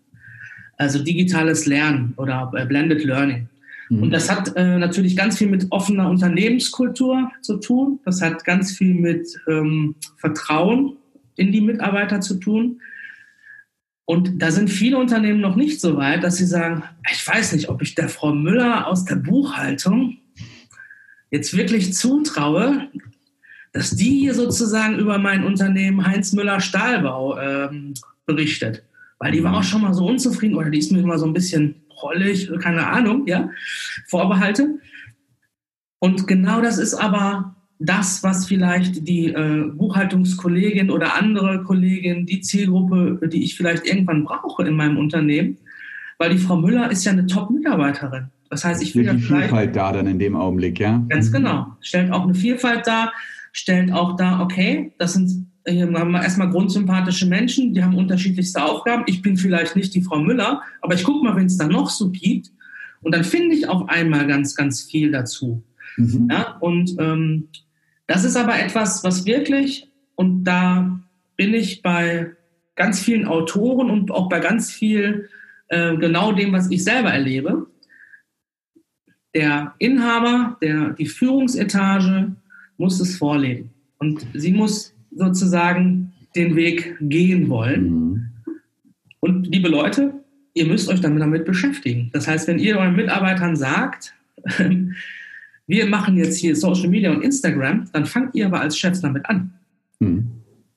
Also digitales Lernen oder äh, Blended Learning. Mhm. Und das hat äh, natürlich ganz viel mit offener Unternehmenskultur zu tun. Das hat ganz viel mit ähm, Vertrauen in die Mitarbeiter zu tun. Und da sind viele Unternehmen noch nicht so weit, dass sie sagen, ich weiß nicht, ob ich der Frau Müller aus der Buchhaltung jetzt wirklich zutraue, dass die hier sozusagen über mein Unternehmen Heinz Müller Stahlbau ähm, berichtet. Weil die war auch schon mal so unzufrieden oder die ist mir immer so ein bisschen prollig, keine Ahnung, ja, Vorbehalte. Und genau das ist aber das, was vielleicht die äh, Buchhaltungskollegin oder andere Kollegin, die Zielgruppe, die ich vielleicht irgendwann brauche in meinem Unternehmen, weil die Frau Müller ist ja eine Top-Mitarbeiterin. Das heißt, ich will ja die Vielfalt da dann in dem Augenblick, ja? Ganz genau. Stellt auch eine Vielfalt dar, stellt auch da, okay, das sind wir erstmal grundsympathische Menschen, die haben unterschiedlichste Aufgaben. Ich bin vielleicht nicht die Frau Müller, aber ich gucke mal, wenn es da noch so gibt. Und dann finde ich auf einmal ganz, ganz viel dazu. Mhm. Ja, und ähm, das ist aber etwas, was wirklich, und da bin ich bei ganz vielen Autoren und auch bei ganz viel äh, genau dem, was ich selber erlebe. Der Inhaber, der, die Führungsetage muss es vorleben. Und sie muss sozusagen den Weg gehen wollen. Mhm. Und liebe Leute, ihr müsst euch dann damit beschäftigen. Das heißt, wenn ihr euren Mitarbeitern sagt, wir machen jetzt hier Social Media und Instagram, dann fangt ihr aber als Chefs damit an. Mhm.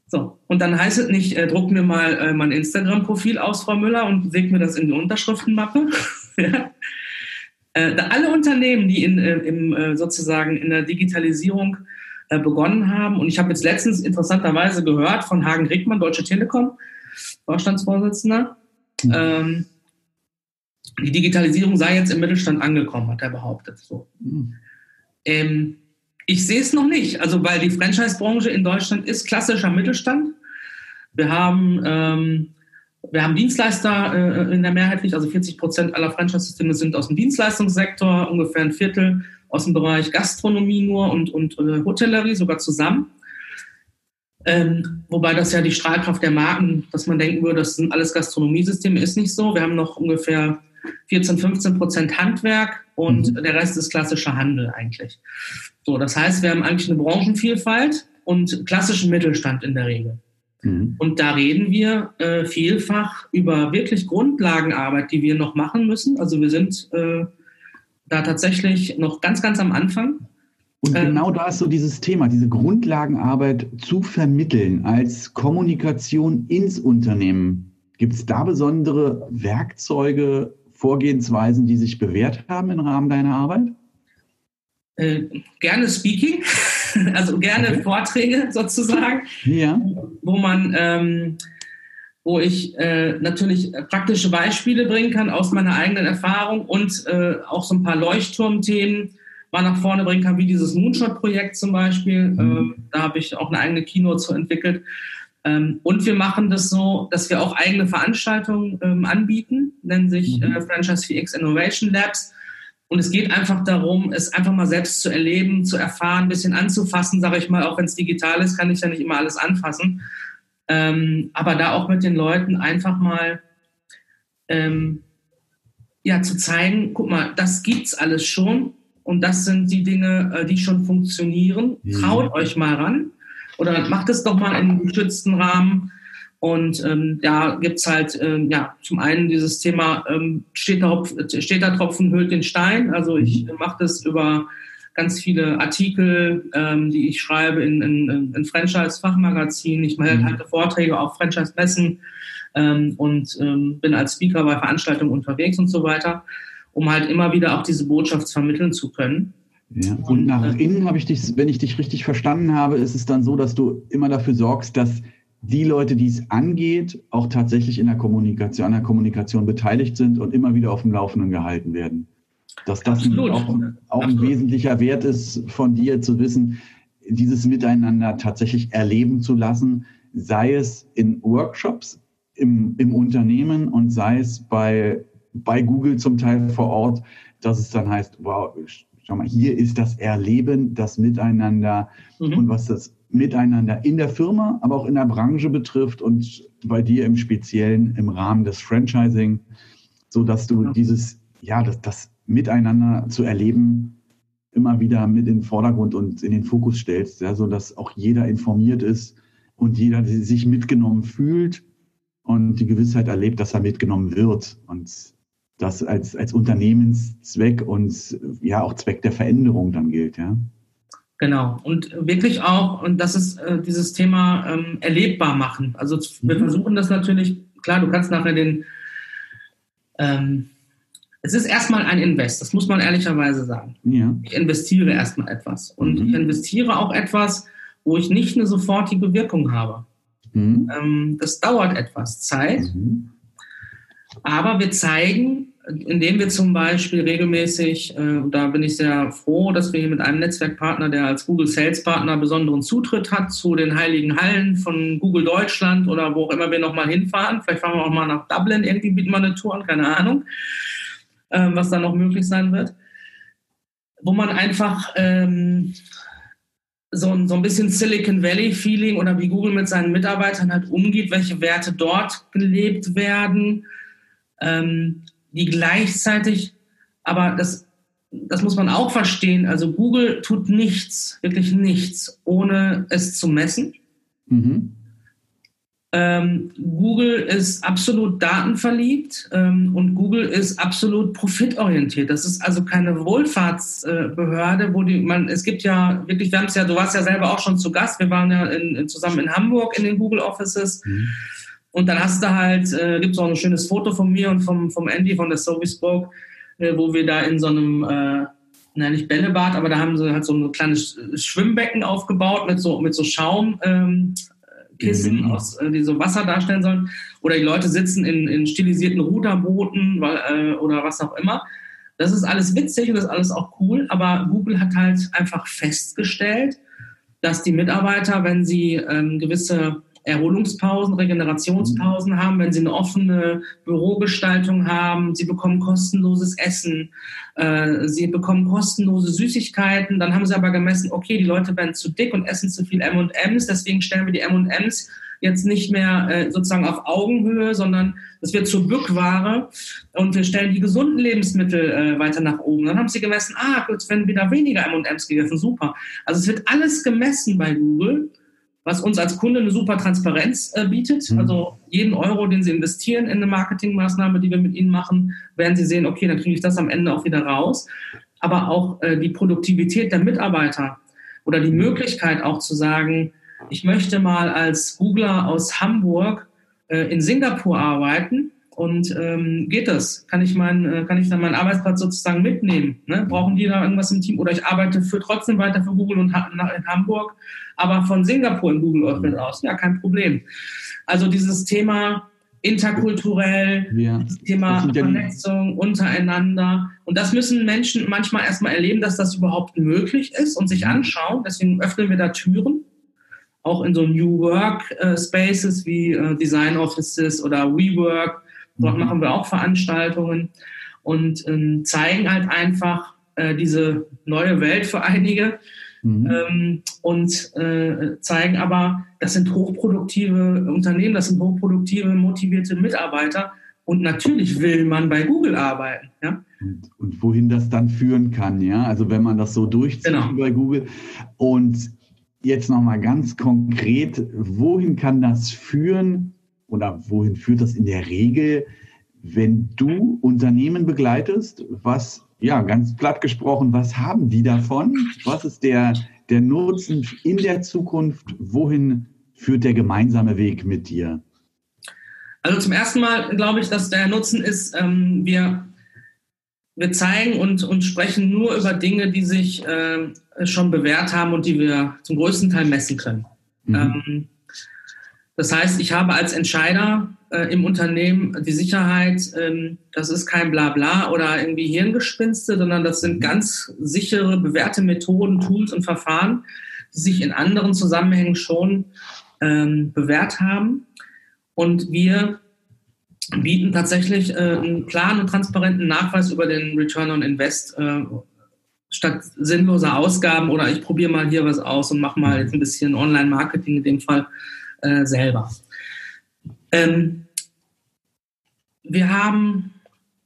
So, und dann heißt es nicht, äh, druck mir mal äh, mein Instagram-Profil aus, Frau Müller, und leg mir das in die Unterschriftenmappe. ja. äh, alle Unternehmen, die in, äh, im, äh, sozusagen in der Digitalisierung äh, begonnen haben, und ich habe jetzt letztens interessanterweise gehört von Hagen Rickmann, Deutsche Telekom, Vorstandsvorsitzender, mhm. ähm, die Digitalisierung sei jetzt im Mittelstand angekommen, hat er behauptet. So. Mhm. Ähm, ich sehe es noch nicht, also weil die Franchise-Branche in Deutschland ist klassischer Mittelstand. Wir haben ähm, wir haben Dienstleister äh, in der Mehrheit, also 40 Prozent aller Franchise-Systeme sind aus dem Dienstleistungssektor, ungefähr ein Viertel aus dem Bereich Gastronomie nur und, und äh, Hotellerie sogar zusammen. Ähm, wobei das ja die Strahlkraft der Marken, dass man denken würde, das sind alles Gastronomiesysteme, ist nicht so. Wir haben noch ungefähr 14, 15 Prozent Handwerk und mhm. der Rest ist klassischer Handel eigentlich. So, das heißt, wir haben eigentlich eine Branchenvielfalt und klassischen Mittelstand in der Regel. Mhm. Und da reden wir äh, vielfach über wirklich Grundlagenarbeit, die wir noch machen müssen. Also wir sind äh, da tatsächlich noch ganz, ganz am Anfang. Und ähm, genau da ist so dieses Thema, diese Grundlagenarbeit zu vermitteln als Kommunikation ins Unternehmen. Gibt es da besondere Werkzeuge, Vorgehensweisen, die sich bewährt haben im Rahmen deiner Arbeit? Äh, gerne Speaking, also gerne okay. Vorträge sozusagen, ja. wo man, ähm, wo ich äh, natürlich praktische Beispiele bringen kann aus meiner eigenen Erfahrung und äh, auch so ein paar Leuchtturmthemen mal nach vorne bringen kann, wie dieses Moonshot-Projekt zum Beispiel. Mhm. Ähm, da habe ich auch eine eigene Keynote zu entwickelt. Ähm, und wir machen das so, dass wir auch eigene Veranstaltungen ähm, anbieten, nennen sich mhm. äh, Franchise 4X Innovation Labs. Und es geht einfach darum, es einfach mal selbst zu erleben, zu erfahren, ein bisschen anzufassen, sage ich mal, auch wenn es digital ist, kann ich ja nicht immer alles anfassen. Ähm, aber da auch mit den Leuten einfach mal ähm, ja, zu zeigen, guck mal, das gibt's alles schon und das sind die Dinge, äh, die schon funktionieren. Mhm. Traut euch mal ran oder macht es doch mal in einem geschützten Rahmen. Und ähm, da gibt's halt ähm, ja zum einen dieses Thema ähm, steht, der steht der Tropfen hüllt den Stein. Also ich mhm. mache das über ganz viele Artikel, ähm, die ich schreibe in, in, in Franchise-Fachmagazinen. Ich mache mhm. halt Vorträge auf Franchise-Messen ähm, und ähm, bin als Speaker bei Veranstaltungen unterwegs und so weiter, um halt immer wieder auch diese Botschaft vermitteln zu können. Ja. Und nach innen habe ich dich, wenn ich dich richtig verstanden habe, ist es dann so, dass du immer dafür sorgst, dass die Leute, die es angeht, auch tatsächlich in der Kommunikation, an der Kommunikation beteiligt sind und immer wieder auf dem Laufenden gehalten werden. Dass das auch, auch ein wesentlicher Wert ist von dir zu wissen, dieses Miteinander tatsächlich erleben zu lassen, sei es in Workshops im, im Unternehmen und sei es bei, bei Google zum Teil vor Ort, dass es dann heißt, wow, schau mal, hier ist das Erleben, das Miteinander mhm. und was das Miteinander in der Firma, aber auch in der Branche betrifft und bei dir im Speziellen im Rahmen des Franchising, so dass du ja. dieses, ja, das, das Miteinander zu erleben immer wieder mit in den Vordergrund und in den Fokus stellst, ja, so dass auch jeder informiert ist und jeder sich mitgenommen fühlt und die Gewissheit erlebt, dass er mitgenommen wird und das als, als Unternehmenszweck und ja auch Zweck der Veränderung dann gilt, ja. Genau. Und wirklich auch, und das ist äh, dieses Thema ähm, erlebbar machen. Also wir mhm. versuchen das natürlich, klar, du kannst nachher den, ähm, es ist erstmal ein Invest, das muss man ehrlicherweise sagen. Ja. Ich investiere erstmal etwas. Und mhm. ich investiere auch etwas, wo ich nicht eine sofortige Wirkung habe. Mhm. Ähm, das dauert etwas Zeit. Mhm. Aber wir zeigen, indem wir zum Beispiel regelmäßig, äh, da bin ich sehr froh, dass wir hier mit einem Netzwerkpartner, der als Google Sales Partner besonderen Zutritt hat zu den heiligen Hallen von Google Deutschland oder wo auch immer wir nochmal hinfahren. Vielleicht fahren wir auch mal nach Dublin, irgendwie bieten wir eine Tour an, keine Ahnung, äh, was da noch möglich sein wird. Wo man einfach ähm, so, ein, so ein bisschen Silicon Valley Feeling oder wie Google mit seinen Mitarbeitern halt umgeht, welche Werte dort gelebt werden. Ähm, die gleichzeitig, aber das, das muss man auch verstehen, also Google tut nichts, wirklich nichts, ohne es zu messen. Mhm. Ähm, Google ist absolut datenverliebt ähm, und Google ist absolut profitorientiert. Das ist also keine Wohlfahrtsbehörde, wo die man, es gibt ja wirklich, wir haben es ja, du warst ja selber auch schon zu Gast, wir waren ja in, zusammen in Hamburg in den Google Offices. Mhm. Und dann hast du halt, äh, gibt es auch ein schönes Foto von mir und vom, vom Andy von der So Spoke, äh, wo wir da in so einem, äh, na nicht Bällebad, aber da haben sie halt so ein kleines Schwimmbecken aufgebaut mit so, mit so Schaumkissen, ähm, mhm. aus, äh, die so Wasser darstellen sollen. Oder die Leute sitzen in, in stilisierten Ruderbooten weil, äh, oder was auch immer. Das ist alles witzig und das ist alles auch cool, aber Google hat halt einfach festgestellt, dass die Mitarbeiter, wenn sie ähm, gewisse Erholungspausen, Regenerationspausen haben, wenn sie eine offene Bürogestaltung haben. Sie bekommen kostenloses Essen, äh, sie bekommen kostenlose Süßigkeiten. Dann haben sie aber gemessen, okay, die Leute werden zu dick und essen zu viel M&Ms, deswegen stellen wir die M&Ms jetzt nicht mehr äh, sozusagen auf Augenhöhe, sondern es wird zur Bückware und wir stellen die gesunden Lebensmittel äh, weiter nach oben. Dann haben sie gemessen, ah, jetzt werden wieder weniger M&Ms gegessen, super. Also es wird alles gemessen bei Google was uns als Kunde eine super Transparenz äh, bietet. Mhm. Also jeden Euro, den Sie investieren in eine Marketingmaßnahme, die wir mit Ihnen machen, werden Sie sehen, okay, dann kriege ich das am Ende auch wieder raus. Aber auch äh, die Produktivität der Mitarbeiter oder die Möglichkeit auch zu sagen, ich möchte mal als Googler aus Hamburg äh, in Singapur arbeiten und ähm, geht das? Kann ich, mein, äh, kann ich dann meinen Arbeitsplatz sozusagen mitnehmen? Ne? Brauchen die da irgendwas im Team? Oder ich arbeite für, trotzdem weiter für Google und in Hamburg, aber von Singapur in Google Earth aus. Ja, kein Problem. Also dieses Thema interkulturell, ja. das Thema Vernetzung untereinander. Und das müssen Menschen manchmal erstmal erleben, dass das überhaupt möglich ist und sich mhm. anschauen. Deswegen öffnen wir da Türen. Auch in so New Work äh, Spaces wie äh, Design Offices oder WeWork Dort mhm. machen wir auch Veranstaltungen und ähm, zeigen halt einfach äh, diese neue Welt für einige mhm. ähm, und äh, zeigen aber, das sind hochproduktive Unternehmen, das sind hochproduktive, motivierte Mitarbeiter. Und natürlich will man bei Google arbeiten. Ja? Und, und wohin das dann führen kann, ja. Also wenn man das so durchzieht genau. bei Google. Und jetzt nochmal ganz konkret, wohin kann das führen, oder wohin führt das in der Regel, wenn du Unternehmen begleitest? Was, ja, ganz platt gesprochen, was haben die davon? Was ist der, der Nutzen in der Zukunft? Wohin führt der gemeinsame Weg mit dir? Also zum ersten Mal glaube ich, dass der Nutzen ist, ähm, wir, wir zeigen und, und sprechen nur über Dinge, die sich äh, schon bewährt haben und die wir zum größten Teil messen können. Mhm. Ähm, das heißt, ich habe als Entscheider äh, im Unternehmen die Sicherheit, ähm, das ist kein Blabla oder irgendwie Hirngespinste, sondern das sind ganz sichere, bewährte Methoden, Tools und Verfahren, die sich in anderen Zusammenhängen schon ähm, bewährt haben. Und wir bieten tatsächlich äh, einen klaren und transparenten Nachweis über den Return on Invest äh, statt sinnloser Ausgaben oder ich probiere mal hier was aus und mache mal jetzt ein bisschen Online-Marketing in dem Fall äh, selber. Ähm, wir haben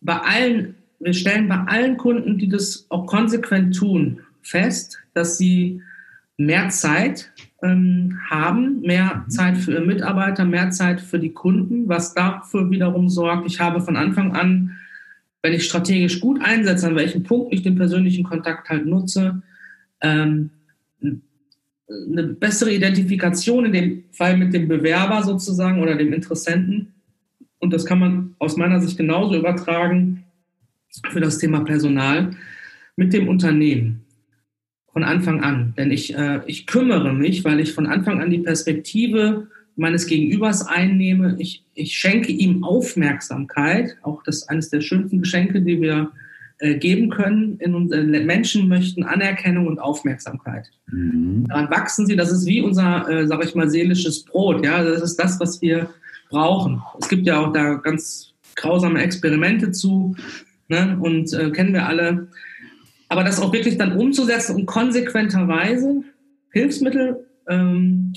bei allen, wir stellen bei allen Kunden, die das auch konsequent tun, fest, dass sie mehr Zeit ähm, haben, mehr Zeit für ihre Mitarbeiter, mehr Zeit für die Kunden, was dafür wiederum sorgt, ich habe von Anfang an, wenn ich strategisch gut einsetze, an welchem Punkt ich den persönlichen Kontakt halt nutze, ähm, eine bessere Identifikation in dem Fall mit dem Bewerber sozusagen oder dem Interessenten. Und das kann man aus meiner Sicht genauso übertragen für das Thema Personal mit dem Unternehmen von Anfang an. Denn ich, äh, ich kümmere mich, weil ich von Anfang an die Perspektive meines Gegenübers einnehme. Ich, ich schenke ihm Aufmerksamkeit, auch das ist eines der schönsten Geschenke, die wir geben können. In unseren Menschen möchten Anerkennung und Aufmerksamkeit. Mhm. Daran wachsen sie. Das ist wie unser, äh, sage ich mal, seelisches Brot. Ja, das ist das, was wir brauchen. Es gibt ja auch da ganz grausame Experimente zu ne? und äh, kennen wir alle. Aber das auch wirklich dann umzusetzen und konsequenterweise Hilfsmittel, ähm,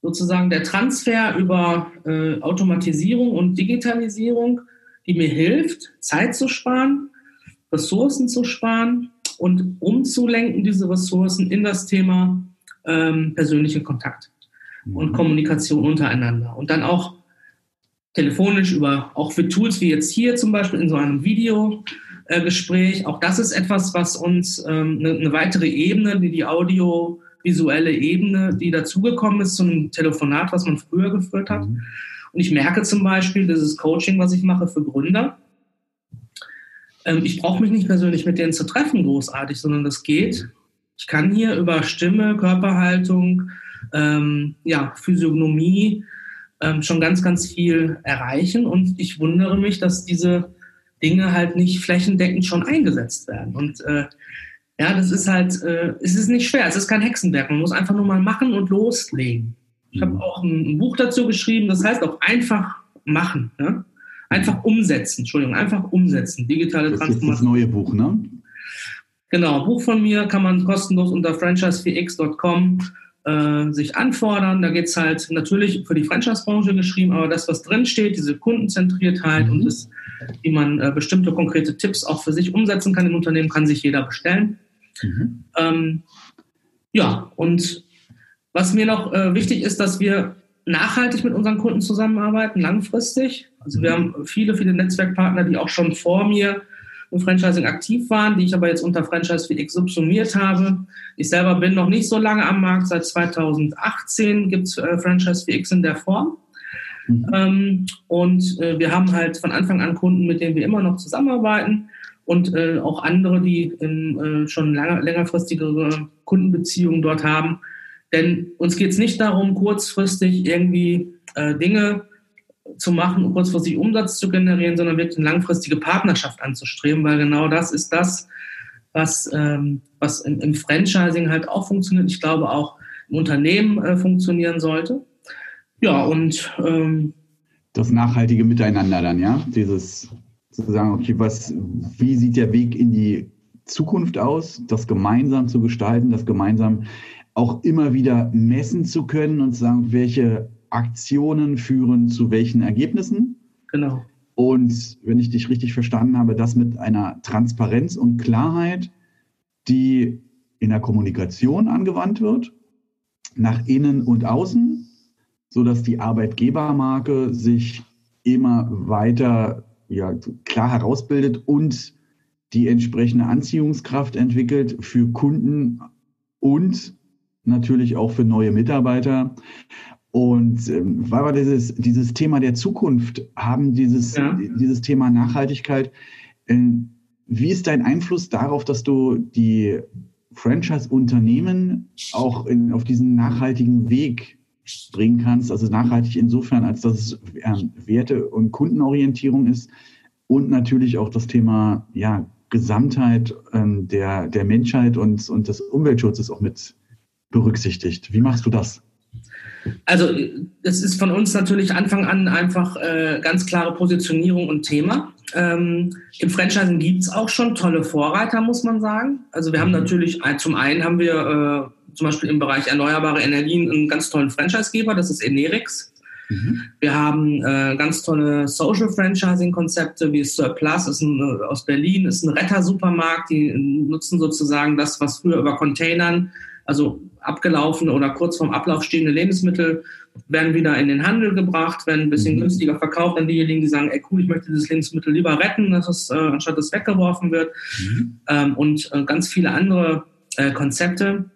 sozusagen der Transfer über äh, Automatisierung und Digitalisierung, die mir hilft, Zeit zu sparen, Ressourcen zu sparen und umzulenken diese Ressourcen in das Thema ähm, persönlicher Kontakt und mhm. Kommunikation untereinander. Und dann auch telefonisch über, auch für Tools wie jetzt hier zum Beispiel in so einem Videogespräch. Äh, auch das ist etwas, was uns ähm, eine, eine weitere Ebene, die die audiovisuelle Ebene, die dazugekommen ist zu einem Telefonat, was man früher geführt hat. Mhm. Und ich merke zum Beispiel, dieses Coaching, was ich mache für Gründer, ähm, ich brauche mich nicht persönlich mit denen zu treffen, großartig, sondern das geht. Ich kann hier über Stimme, Körperhaltung, ähm, ja, Physiognomie ähm, schon ganz, ganz viel erreichen. Und ich wundere mich, dass diese Dinge halt nicht flächendeckend schon eingesetzt werden. Und äh, ja, das ist halt, äh, es ist nicht schwer, es ist kein Hexenwerk. Man muss einfach nur mal machen und loslegen. Ich mhm. habe auch ein, ein, Buch dazu geschrieben, das heißt auch einfach machen. Ja? Einfach umsetzen, Entschuldigung, einfach umsetzen. Digitale das Transformation. Das ist das neue Buch, ne? Genau, Buch von mir kann man kostenlos unter franchise4x.com äh, sich anfordern. Da geht es halt natürlich für die Franchise-Branche geschrieben, aber das, was drinsteht, diese Kundenzentriertheit mhm. und das, wie man äh, bestimmte konkrete Tipps auch für sich umsetzen kann im Unternehmen, kann sich jeder bestellen. Mhm. Ähm, ja, und was mir noch äh, wichtig ist, dass wir nachhaltig mit unseren Kunden zusammenarbeiten, langfristig. Also wir haben viele, viele Netzwerkpartner, die auch schon vor mir im Franchising aktiv waren, die ich aber jetzt unter Franchise 4X subsumiert habe. Ich selber bin noch nicht so lange am Markt. Seit 2018 gibt es äh, Franchise 4X in der Form. Mhm. Ähm, und äh, wir haben halt von Anfang an Kunden, mit denen wir immer noch zusammenarbeiten und äh, auch andere, die in, äh, schon lange, längerfristigere Kundenbeziehungen dort haben. Denn uns geht es nicht darum, kurzfristig irgendwie äh, Dinge zu machen, um kurzfristig Umsatz zu generieren, sondern wirklich eine langfristige Partnerschaft anzustreben, weil genau das ist das, was, ähm, was im, im, Franchising halt auch funktioniert. Ich glaube auch im Unternehmen äh, funktionieren sollte. Ja, und ähm, das nachhaltige Miteinander dann, ja? Dieses zu sagen, okay, was, wie sieht der Weg in die Zukunft aus, das gemeinsam zu gestalten, das gemeinsam auch immer wieder messen zu können und zu sagen, welche Aktionen führen zu welchen Ergebnissen. Genau. Und wenn ich dich richtig verstanden habe, das mit einer Transparenz und Klarheit, die in der Kommunikation angewandt wird, nach innen und außen, sodass die Arbeitgebermarke sich immer weiter ja, klar herausbildet und die entsprechende Anziehungskraft entwickelt für Kunden und natürlich auch für neue Mitarbeiter. Und ähm, weil wir dieses, dieses Thema der Zukunft haben, dieses, ja. dieses Thema Nachhaltigkeit, äh, wie ist dein Einfluss darauf, dass du die Franchise-Unternehmen auch in, auf diesen nachhaltigen Weg bringen kannst? Also nachhaltig insofern, als dass es äh, Werte- und Kundenorientierung ist und natürlich auch das Thema ja, Gesamtheit ähm, der, der Menschheit und, und des Umweltschutzes auch mit berücksichtigt. Wie machst du das? Also es ist von uns natürlich Anfang an einfach äh, ganz klare Positionierung und Thema. Ähm, Im Franchising gibt es auch schon tolle Vorreiter, muss man sagen. Also wir haben mhm. natürlich, äh, zum einen haben wir äh, zum Beispiel im Bereich erneuerbare Energien einen ganz tollen Franchisegeber, das ist Enerix. Mhm. Wir haben äh, ganz tolle Social Franchising-Konzepte wie Surplus ist ein, äh, aus Berlin, ist ein Retter-Supermarkt, die nutzen sozusagen das, was früher über Containern also abgelaufene oder kurz vorm Ablauf stehende Lebensmittel werden wieder in den Handel gebracht, werden ein bisschen mhm. günstiger verkauft an diejenigen, die sagen, ey cool, ich möchte dieses Lebensmittel lieber retten, dass es, äh, anstatt dass es weggeworfen wird. Mhm. Ähm, und äh, ganz viele andere äh, Konzepte.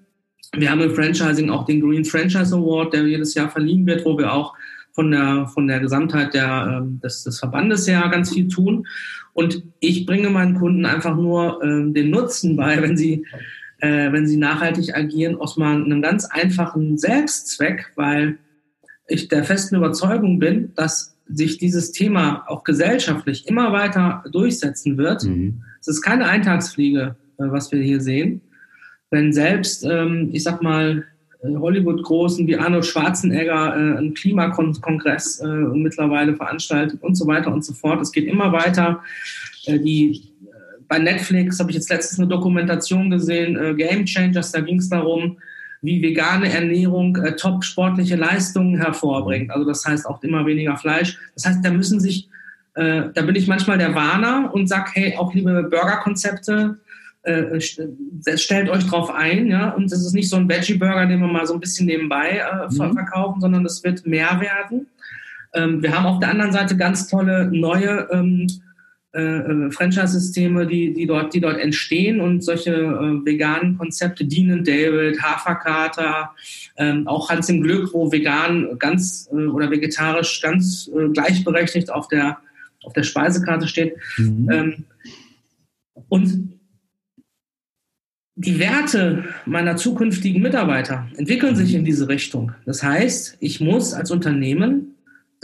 Wir haben im Franchising auch den Green Franchise Award, der jedes Jahr verliehen wird, wo wir auch von der, von der Gesamtheit der, äh, des, des Verbandes her ganz viel tun. Und ich bringe meinen Kunden einfach nur äh, den Nutzen bei, wenn sie äh, wenn sie nachhaltig agieren, aus mal einem ganz einfachen Selbstzweck, weil ich der festen Überzeugung bin, dass sich dieses Thema auch gesellschaftlich immer weiter durchsetzen wird. Mhm. Es ist keine Eintagsfliege, äh, was wir hier sehen. Wenn selbst, ähm, ich sag mal, äh, Hollywood-Großen wie Arnold Schwarzenegger äh, einen Klimakongress mittlerweile veranstaltet und so weiter und so fort. Es geht immer weiter. Die bei Netflix habe ich jetzt letztens eine Dokumentation gesehen, äh, Game Changers, da ging es darum, wie vegane Ernährung äh, top sportliche Leistungen hervorbringt. Also das heißt auch immer weniger Fleisch. Das heißt, da müssen sich, äh, da bin ich manchmal der Warner und sage, hey, auch liebe Burgerkonzepte, äh, stellt euch drauf ein, ja. Und es ist nicht so ein Veggie-Burger, den wir mal so ein bisschen nebenbei äh, mhm. verkaufen, sondern es wird mehr werden. Ähm, wir haben auf der anderen Seite ganz tolle neue ähm, äh, äh, Franchise-Systeme, die, die, dort, die dort entstehen und solche äh, veganen Konzepte dienen David, Haferkater, ähm, auch Hans im Glück, wo vegan ganz äh, oder vegetarisch ganz äh, gleichberechtigt auf der, auf der Speisekarte steht. Mhm. Ähm, und die Werte meiner zukünftigen Mitarbeiter entwickeln sich in diese Richtung. Das heißt, ich muss als Unternehmen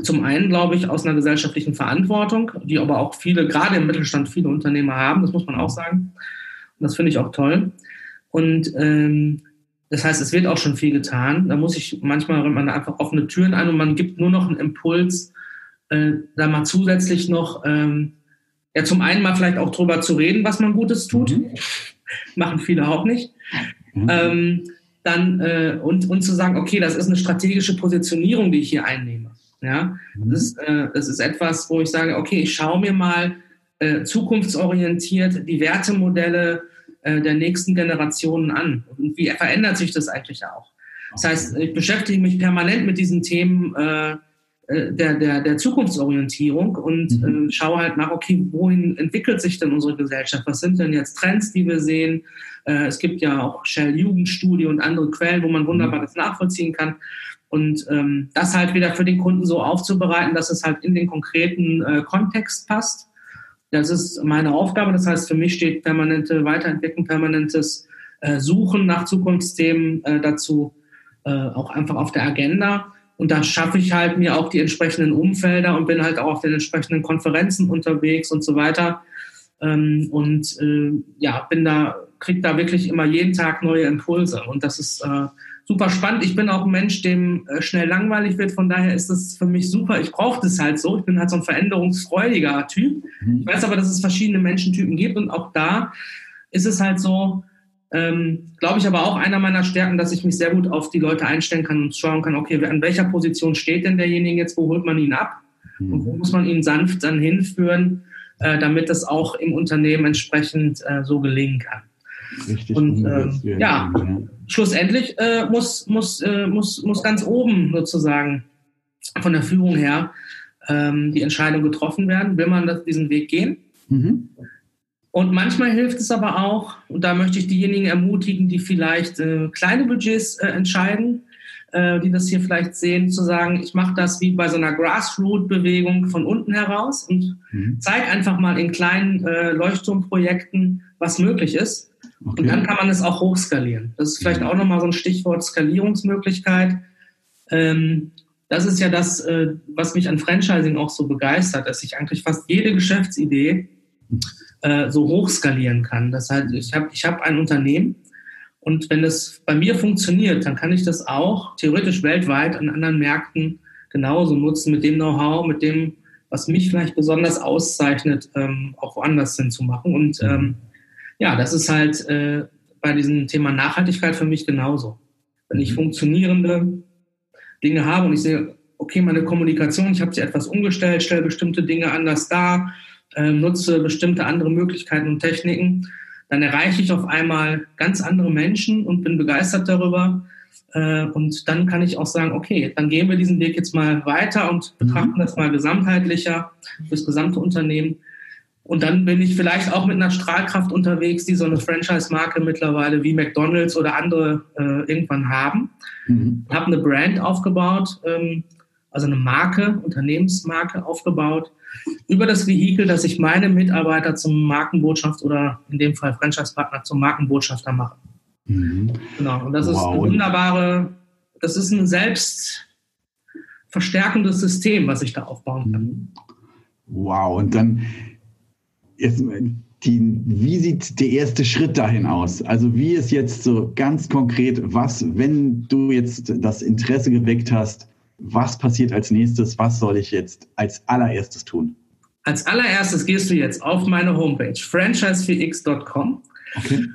zum einen, glaube ich, aus einer gesellschaftlichen Verantwortung, die aber auch viele, gerade im Mittelstand, viele Unternehmer haben, das muss man auch sagen. Und das finde ich auch toll. Und ähm, das heißt, es wird auch schon viel getan. Da muss ich manchmal man einfach offene Türen ein und man gibt nur noch einen Impuls, äh, da mal zusätzlich noch, ähm, ja, zum einen mal vielleicht auch drüber zu reden, was man Gutes tut. Mhm. Machen viele auch nicht. Mhm. Ähm, dann äh, und, und zu sagen, okay, das ist eine strategische Positionierung, die ich hier einnehme. Ja, mhm. das, ist, äh, das ist etwas, wo ich sage, okay, ich schaue mir mal äh, zukunftsorientiert die Wertemodelle äh, der nächsten Generationen an. Und wie verändert sich das eigentlich auch? Das heißt, ich beschäftige mich permanent mit diesen Themen äh, äh, der, der, der Zukunftsorientierung und mhm. äh, schaue halt nach, okay, wohin entwickelt sich denn unsere Gesellschaft? Was sind denn jetzt Trends, die wir sehen? Äh, es gibt ja auch Shell Jugendstudie und andere Quellen, wo man wunderbar mhm. das nachvollziehen kann. Und ähm, das halt wieder für den Kunden so aufzubereiten, dass es halt in den konkreten äh, Kontext passt. Das ist meine Aufgabe. Das heißt, für mich steht permanente Weiterentwicklung, permanentes äh, Suchen nach Zukunftsthemen äh, dazu äh, auch einfach auf der Agenda. Und da schaffe ich halt mir auch die entsprechenden Umfelder und bin halt auch auf den entsprechenden Konferenzen unterwegs und so weiter. Ähm, und äh, ja, bin da, kriege da wirklich immer jeden Tag neue Impulse. Und das ist äh, super spannend. Ich bin auch ein Mensch, dem äh, schnell langweilig wird. Von daher ist das für mich super. Ich brauche das halt so. Ich bin halt so ein veränderungsfreudiger Typ. Mhm. Ich weiß aber, dass es verschiedene Menschentypen gibt. Und auch da ist es halt so, ähm, glaube ich aber auch einer meiner Stärken, dass ich mich sehr gut auf die Leute einstellen kann und schauen kann, okay, an welcher Position steht denn derjenige jetzt, wo holt man ihn ab mhm. und wo muss man ihn sanft dann hinführen, äh, damit das auch im Unternehmen entsprechend äh, so gelingen kann. Richtig. Und ähm, ja, ja, schlussendlich äh, muss, muss, äh, muss, muss ganz oben sozusagen von der Führung her ähm, die Entscheidung getroffen werden, will man das, diesen Weg gehen. Mhm. Und manchmal hilft es aber auch, und da möchte ich diejenigen ermutigen, die vielleicht äh, kleine Budgets äh, entscheiden, äh, die das hier vielleicht sehen, zu sagen, ich mache das wie bei so einer Grassroot-Bewegung von unten heraus und mhm. zeige einfach mal in kleinen äh, Leuchtturmprojekten, was möglich ist. Okay. Und dann kann man es auch hochskalieren. Das ist vielleicht mhm. auch nochmal so ein Stichwort Skalierungsmöglichkeit. Ähm, das ist ja das, äh, was mich an Franchising auch so begeistert, dass ich eigentlich fast jede Geschäftsidee äh, so hoch skalieren kann. Das heißt, ich habe ich hab ein Unternehmen und wenn das bei mir funktioniert, dann kann ich das auch theoretisch weltweit an anderen Märkten genauso nutzen mit dem Know-how, mit dem, was mich vielleicht besonders auszeichnet, ähm, auch woanders hin zu machen. Und ähm, ja, das ist halt äh, bei diesem Thema Nachhaltigkeit für mich genauso. Wenn ich mhm. funktionierende Dinge habe und ich sehe, okay, meine Kommunikation, ich habe sie etwas umgestellt, stelle bestimmte Dinge anders dar, äh, nutze bestimmte andere Möglichkeiten und Techniken, dann erreiche ich auf einmal ganz andere Menschen und bin begeistert darüber. Äh, und dann kann ich auch sagen, okay, dann gehen wir diesen Weg jetzt mal weiter und mhm. betrachten mhm. das mal gesamtheitlicher fürs gesamte Unternehmen. Und dann bin ich vielleicht auch mit einer Strahlkraft unterwegs, die so eine Franchise-Marke mittlerweile wie McDonald's oder andere äh, irgendwann haben. Mhm. Habe eine Brand aufgebaut, ähm, also eine Marke, Unternehmensmarke aufgebaut, über das Vehikel, dass ich meine Mitarbeiter zum Markenbotschaft oder in dem Fall Franchise-Partner zum Markenbotschafter mache. Mhm. Genau. Und das wow. ist eine wunderbare, das ist ein selbst verstärkendes System, was ich da aufbauen kann. Mhm. Wow. Und dann jetzt die, wie sieht der erste Schritt dahin aus? Also wie ist jetzt so ganz konkret, was, wenn du jetzt das Interesse geweckt hast, was passiert als nächstes? Was soll ich jetzt als allererstes tun? Als allererstes gehst du jetzt auf meine Homepage franchise4x.com. Okay.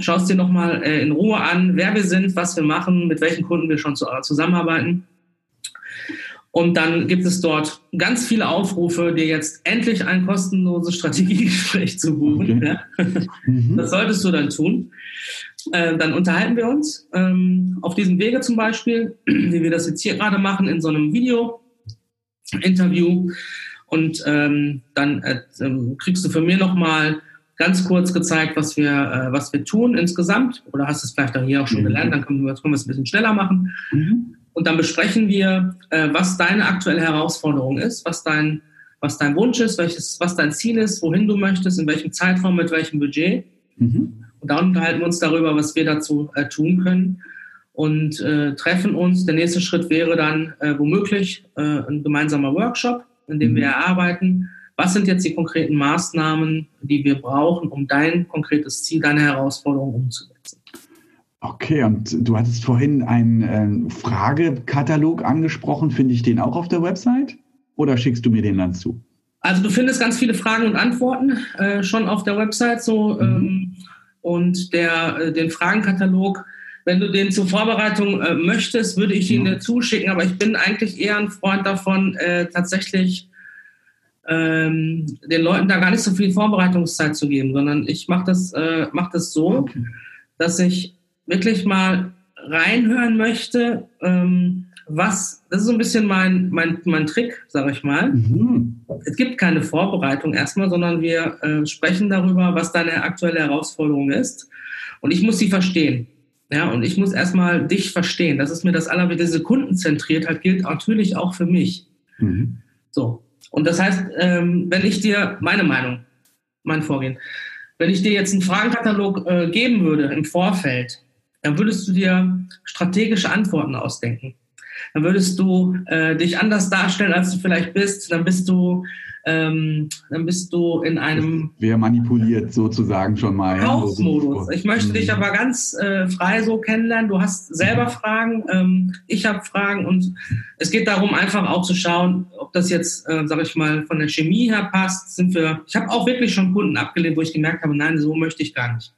Schaust dir nochmal äh, in Ruhe an, wer wir sind, was wir machen, mit welchen Kunden wir schon zusammenarbeiten. Und dann gibt es dort ganz viele Aufrufe, dir jetzt endlich ein kostenloses Strategiegespräch zu buchen. Okay. Ja. Mhm. Das solltest du dann tun. Äh, dann unterhalten wir uns ähm, auf diesem Wege zum Beispiel, wie wir das jetzt hier gerade machen, in so einem Video-Interview. Und ähm, dann äh, ähm, kriegst du von mir nochmal ganz kurz gezeigt, was wir, äh, was wir tun insgesamt. Oder hast es vielleicht auch hier auch schon mhm. gelernt, dann können wir, können wir es ein bisschen schneller machen. Mhm. Und dann besprechen wir, äh, was deine aktuelle Herausforderung ist, was dein, was dein Wunsch ist, welches, was dein Ziel ist, wohin du möchtest, in welchem Zeitraum, mit welchem Budget. Mhm. Und dann unterhalten wir uns darüber, was wir dazu äh, tun können und äh, treffen uns. Der nächste Schritt wäre dann äh, womöglich äh, ein gemeinsamer Workshop, in dem mhm. wir erarbeiten, was sind jetzt die konkreten Maßnahmen, die wir brauchen, um dein konkretes Ziel, deine Herausforderung umzusetzen. Okay, und du hattest vorhin einen äh, Fragekatalog angesprochen. Finde ich den auch auf der Website oder schickst du mir den dann zu? Also du findest ganz viele Fragen und Antworten äh, schon auf der Website so mhm. ähm, und der äh, den Fragenkatalog. Wenn du den zur Vorbereitung äh, möchtest, würde ich ihn mhm. dir zuschicken. Aber ich bin eigentlich eher ein Freund davon, äh, tatsächlich ähm, den Leuten da gar nicht so viel Vorbereitungszeit zu geben, sondern ich mache das, äh, mach das so, okay. dass ich wirklich mal reinhören möchte, ähm, was, das ist so ein bisschen mein, mein, mein Trick, sage ich mal. Mhm. Es gibt keine Vorbereitung erstmal, sondern wir äh, sprechen darüber, was deine aktuelle Herausforderung ist. Und ich muss sie verstehen. Ja, und ich muss erstmal dich verstehen. Das ist mir das allerwichtigste. Kundenzentriert halt gilt natürlich auch für mich. Mhm. So. Und das heißt, ähm, wenn ich dir meine Meinung, mein Vorgehen, wenn ich dir jetzt einen Fragenkatalog äh, geben würde im Vorfeld, dann würdest du dir strategische Antworten ausdenken. Dann würdest du äh, dich anders darstellen, als du vielleicht bist. Dann bist du, ähm, dann bist du in einem. Wer manipuliert sozusagen schon mal. Kaufmodus. Ich möchte mhm. dich aber ganz äh, frei so kennenlernen. Du hast selber Fragen, ähm, ich habe Fragen und es geht darum, einfach auch zu schauen, ob das jetzt, äh, sag ich mal, von der Chemie her passt. Sind wir. Ich habe auch wirklich schon Kunden abgelehnt, wo ich gemerkt habe, nein, so möchte ich gar nicht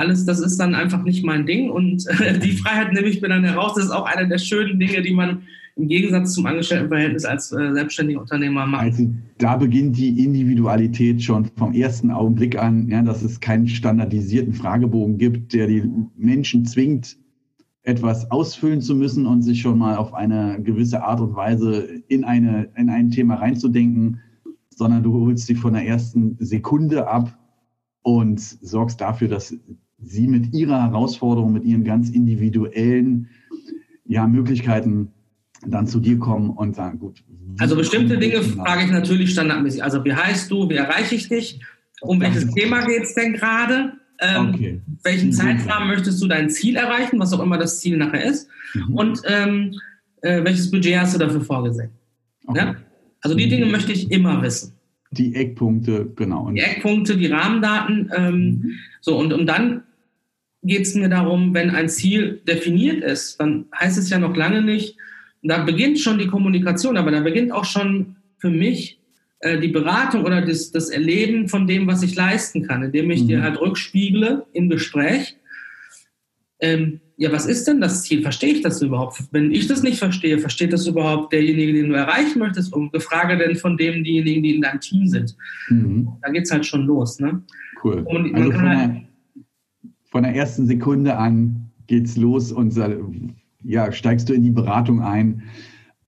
alles, das ist dann einfach nicht mein Ding. Und äh, die Freiheit nehme ich mir dann heraus. Das ist auch eine der schönen Dinge, die man im Gegensatz zum Angestelltenverhältnis als äh, selbstständiger Unternehmer macht. Also da beginnt die Individualität schon vom ersten Augenblick an, ja, dass es keinen standardisierten Fragebogen gibt, der die Menschen zwingt, etwas ausfüllen zu müssen und sich schon mal auf eine gewisse Art und Weise in, eine, in ein Thema reinzudenken, sondern du holst sie von der ersten Sekunde ab und sorgst dafür, dass sie mit ihrer Herausforderung, mit ihren ganz individuellen ja, Möglichkeiten dann zu dir kommen und sagen, gut. Also bestimmte Dinge frage ich natürlich standardmäßig. Also wie heißt du, wie erreiche ich dich? Um welches Thema geht es denn gerade? Ähm, okay. Welchen Zeitrahmen möchtest du dein Ziel erreichen, was auch immer das Ziel nachher ist? Mhm. Und ähm, äh, welches Budget hast du dafür vorgesehen? Okay. Ja? Also die mhm. Dinge möchte ich immer wissen. Die Eckpunkte, genau. Die Eckpunkte, die Rahmendaten. Ähm, mhm. So, und, und dann geht es mir darum, wenn ein Ziel definiert ist, dann heißt es ja noch lange nicht, da beginnt schon die Kommunikation, aber da beginnt auch schon für mich äh, die Beratung oder das, das Erleben von dem, was ich leisten kann, indem ich mhm. dir halt rückspiegle im Gespräch. Ähm, ja, was ist denn das Ziel? Verstehe ich das überhaupt? Wenn ich das nicht verstehe, versteht das überhaupt derjenige, den du erreichen möchtest? Und Frage denn von dem diejenigen, die in deinem Team sind? Mhm. Da geht es halt schon los. Ne? Cool. Und also von, halt von, der, ersten Sekunde an geht's los und ja, steigst du in die Beratung ein,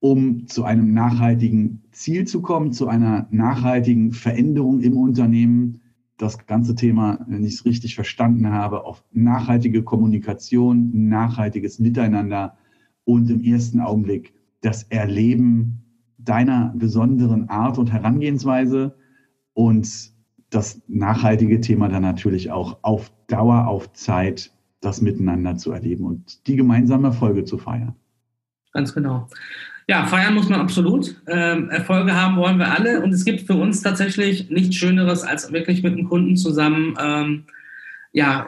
um zu einem nachhaltigen Ziel zu kommen, zu einer nachhaltigen Veränderung im Unternehmen. Das ganze Thema, wenn ich es richtig verstanden habe, auf nachhaltige Kommunikation, nachhaltiges Miteinander und im ersten Augenblick das Erleben deiner besonderen Art und Herangehensweise und das nachhaltige Thema dann natürlich auch auf Dauer, auf Zeit das miteinander zu erleben und die gemeinsamen Erfolge zu feiern. Ganz genau. Ja, feiern muss man absolut. Ähm, Erfolge haben wollen wir alle. Und es gibt für uns tatsächlich nichts Schöneres, als wirklich mit einem Kunden zusammen ähm, ja,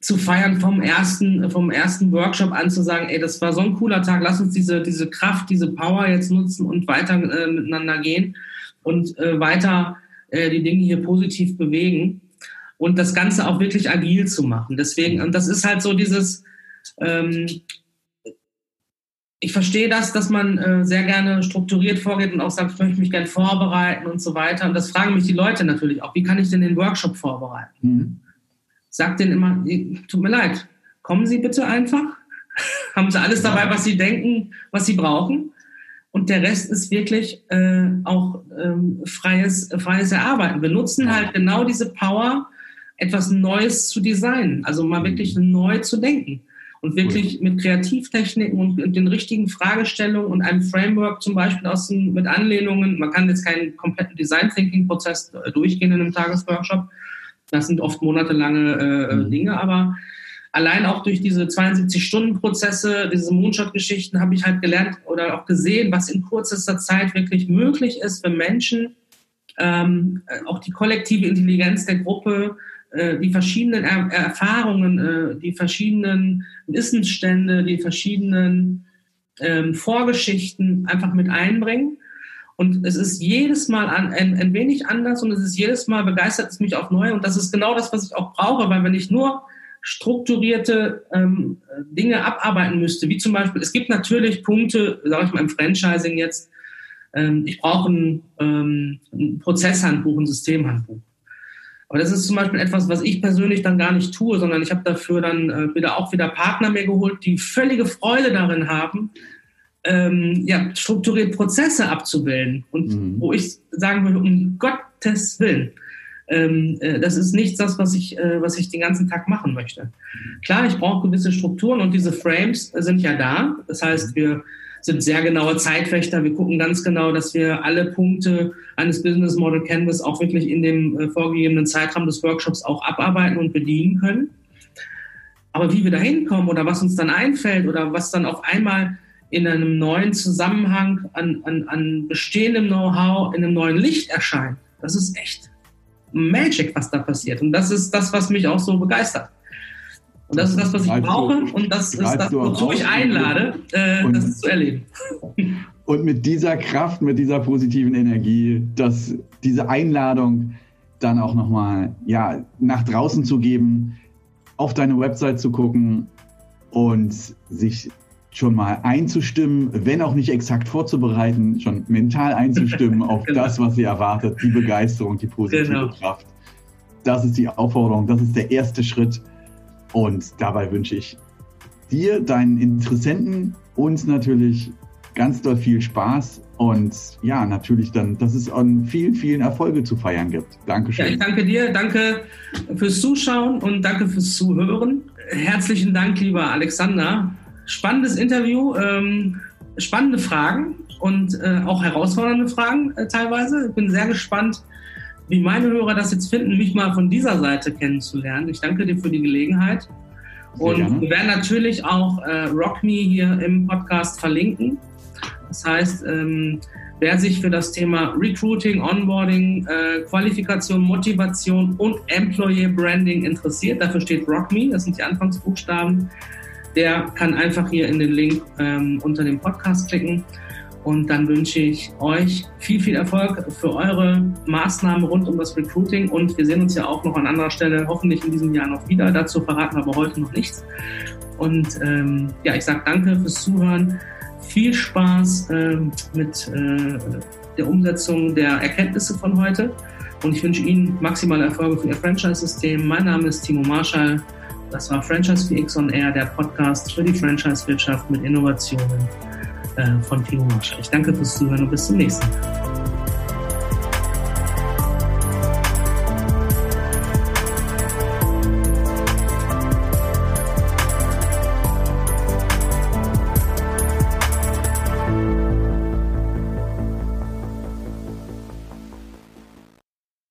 zu feiern vom ersten, vom ersten Workshop an zu sagen, ey, das war so ein cooler Tag, lass uns diese, diese Kraft, diese Power jetzt nutzen und weiter äh, miteinander gehen und äh, weiter äh, die Dinge hier positiv bewegen und das Ganze auch wirklich agil zu machen. Deswegen, und das ist halt so dieses, ähm, ich verstehe das, dass man äh, sehr gerne strukturiert vorgeht und auch sagt, ich möchte mich gerne vorbereiten und so weiter. Und das fragen mich die Leute natürlich auch, wie kann ich denn den Workshop vorbereiten? Mhm. Sag denen immer, tut mir leid, kommen Sie bitte einfach. Haben Sie alles dabei, was Sie denken, was Sie brauchen? Und der Rest ist wirklich äh, auch ähm, freies, freies Erarbeiten. Wir nutzen halt genau diese Power, etwas Neues zu designen, also mal wirklich neu zu denken und wirklich mit Kreativtechniken und den richtigen Fragestellungen und einem Framework zum Beispiel aus den, mit Anlehnungen. Man kann jetzt keinen kompletten Design Thinking Prozess äh, durchgehen in einem Tagesworkshop. Das sind oft monatelange äh, mhm. Dinge, aber allein auch durch diese 72-Stunden-Prozesse, diese Moonshot-Geschichten habe ich halt gelernt oder auch gesehen, was in kürzester Zeit wirklich möglich ist für Menschen, ähm, auch die kollektive Intelligenz der Gruppe äh, die verschiedenen er Erfahrungen, äh, die verschiedenen Wissensstände, die verschiedenen ähm, Vorgeschichten einfach mit einbringen. Und es ist jedes Mal an, ein, ein wenig anders und es ist jedes Mal begeistert es mich auf neu. Und das ist genau das, was ich auch brauche, weil wenn ich nur strukturierte ähm, Dinge abarbeiten müsste, wie zum Beispiel, es gibt natürlich Punkte, sage ich mal im Franchising jetzt, ähm, ich brauche ein, ähm, ein Prozesshandbuch, ein Systemhandbuch. Aber das ist zum Beispiel etwas, was ich persönlich dann gar nicht tue, sondern ich habe dafür dann äh, wieder auch wieder Partner mir geholt, die völlige Freude darin haben, ähm, ja, strukturiert Prozesse abzubilden. Und mhm. wo ich sagen würde, um Gottes Willen, ähm, äh, das ist nicht das, was ich, äh, was ich den ganzen Tag machen möchte. Klar, ich brauche gewisse Strukturen und diese Frames sind ja da. Das heißt, wir sind sehr genaue Zeitwächter. Wir gucken ganz genau, dass wir alle Punkte eines Business Model Canvas auch wirklich in dem äh, vorgegebenen Zeitraum des Workshops auch abarbeiten und bedienen können. Aber wie wir da hinkommen oder was uns dann einfällt oder was dann auf einmal in einem neuen Zusammenhang an, an, an bestehendem Know-how in einem neuen Licht erscheint, das ist echt Magic, was da passiert. Und das ist das, was mich auch so begeistert. Und das ist das, was ich brauche und das ist das, wozu ich einlade, äh, das zu erleben. Und mit dieser Kraft, mit dieser positiven Energie, dass diese Einladung dann auch nochmal ja, nach draußen zu geben, auf deine Website zu gucken und sich schon mal einzustimmen, wenn auch nicht exakt vorzubereiten, schon mental einzustimmen auf genau. das, was sie erwartet, die Begeisterung, die positive genau. Kraft. Das ist die Aufforderung, das ist der erste Schritt und dabei wünsche ich dir, deinen Interessenten, uns natürlich ganz doll viel Spaß und ja, natürlich dann, dass es an vielen, vielen Erfolge zu feiern gibt. Dankeschön. Ja, ich danke dir, danke fürs Zuschauen und danke fürs Zuhören. Herzlichen Dank, lieber Alexander. Spannendes Interview, ähm, spannende Fragen und äh, auch herausfordernde Fragen äh, teilweise. Ich bin sehr gespannt, wie meine Hörer das jetzt finden, mich mal von dieser Seite kennenzulernen. Ich danke dir für die Gelegenheit. Und wir werden natürlich auch äh, RockMe hier im Podcast verlinken. Das heißt, ähm, wer sich für das Thema Recruiting, Onboarding, äh, Qualifikation, Motivation und Employee Branding interessiert, dafür steht RockMe, das sind die Anfangsbuchstaben, der kann einfach hier in den Link ähm, unter dem Podcast klicken. Und dann wünsche ich euch viel, viel Erfolg für eure Maßnahmen rund um das Recruiting. Und wir sehen uns ja auch noch an anderer Stelle, hoffentlich in diesem Jahr noch wieder. Dazu verraten aber heute noch nichts. Und ähm, ja, ich sage danke fürs Zuhören. Viel Spaß ähm, mit äh, der Umsetzung der Erkenntnisse von heute. Und ich wünsche Ihnen maximale Erfolge für Ihr Franchise-System. Mein Name ist Timo Marschall. Das war Franchise VX on Air, der Podcast für die Franchise-Wirtschaft mit Innovationen äh, von Timo Marschall. Ich danke fürs Zuhören und bis zum nächsten Mal.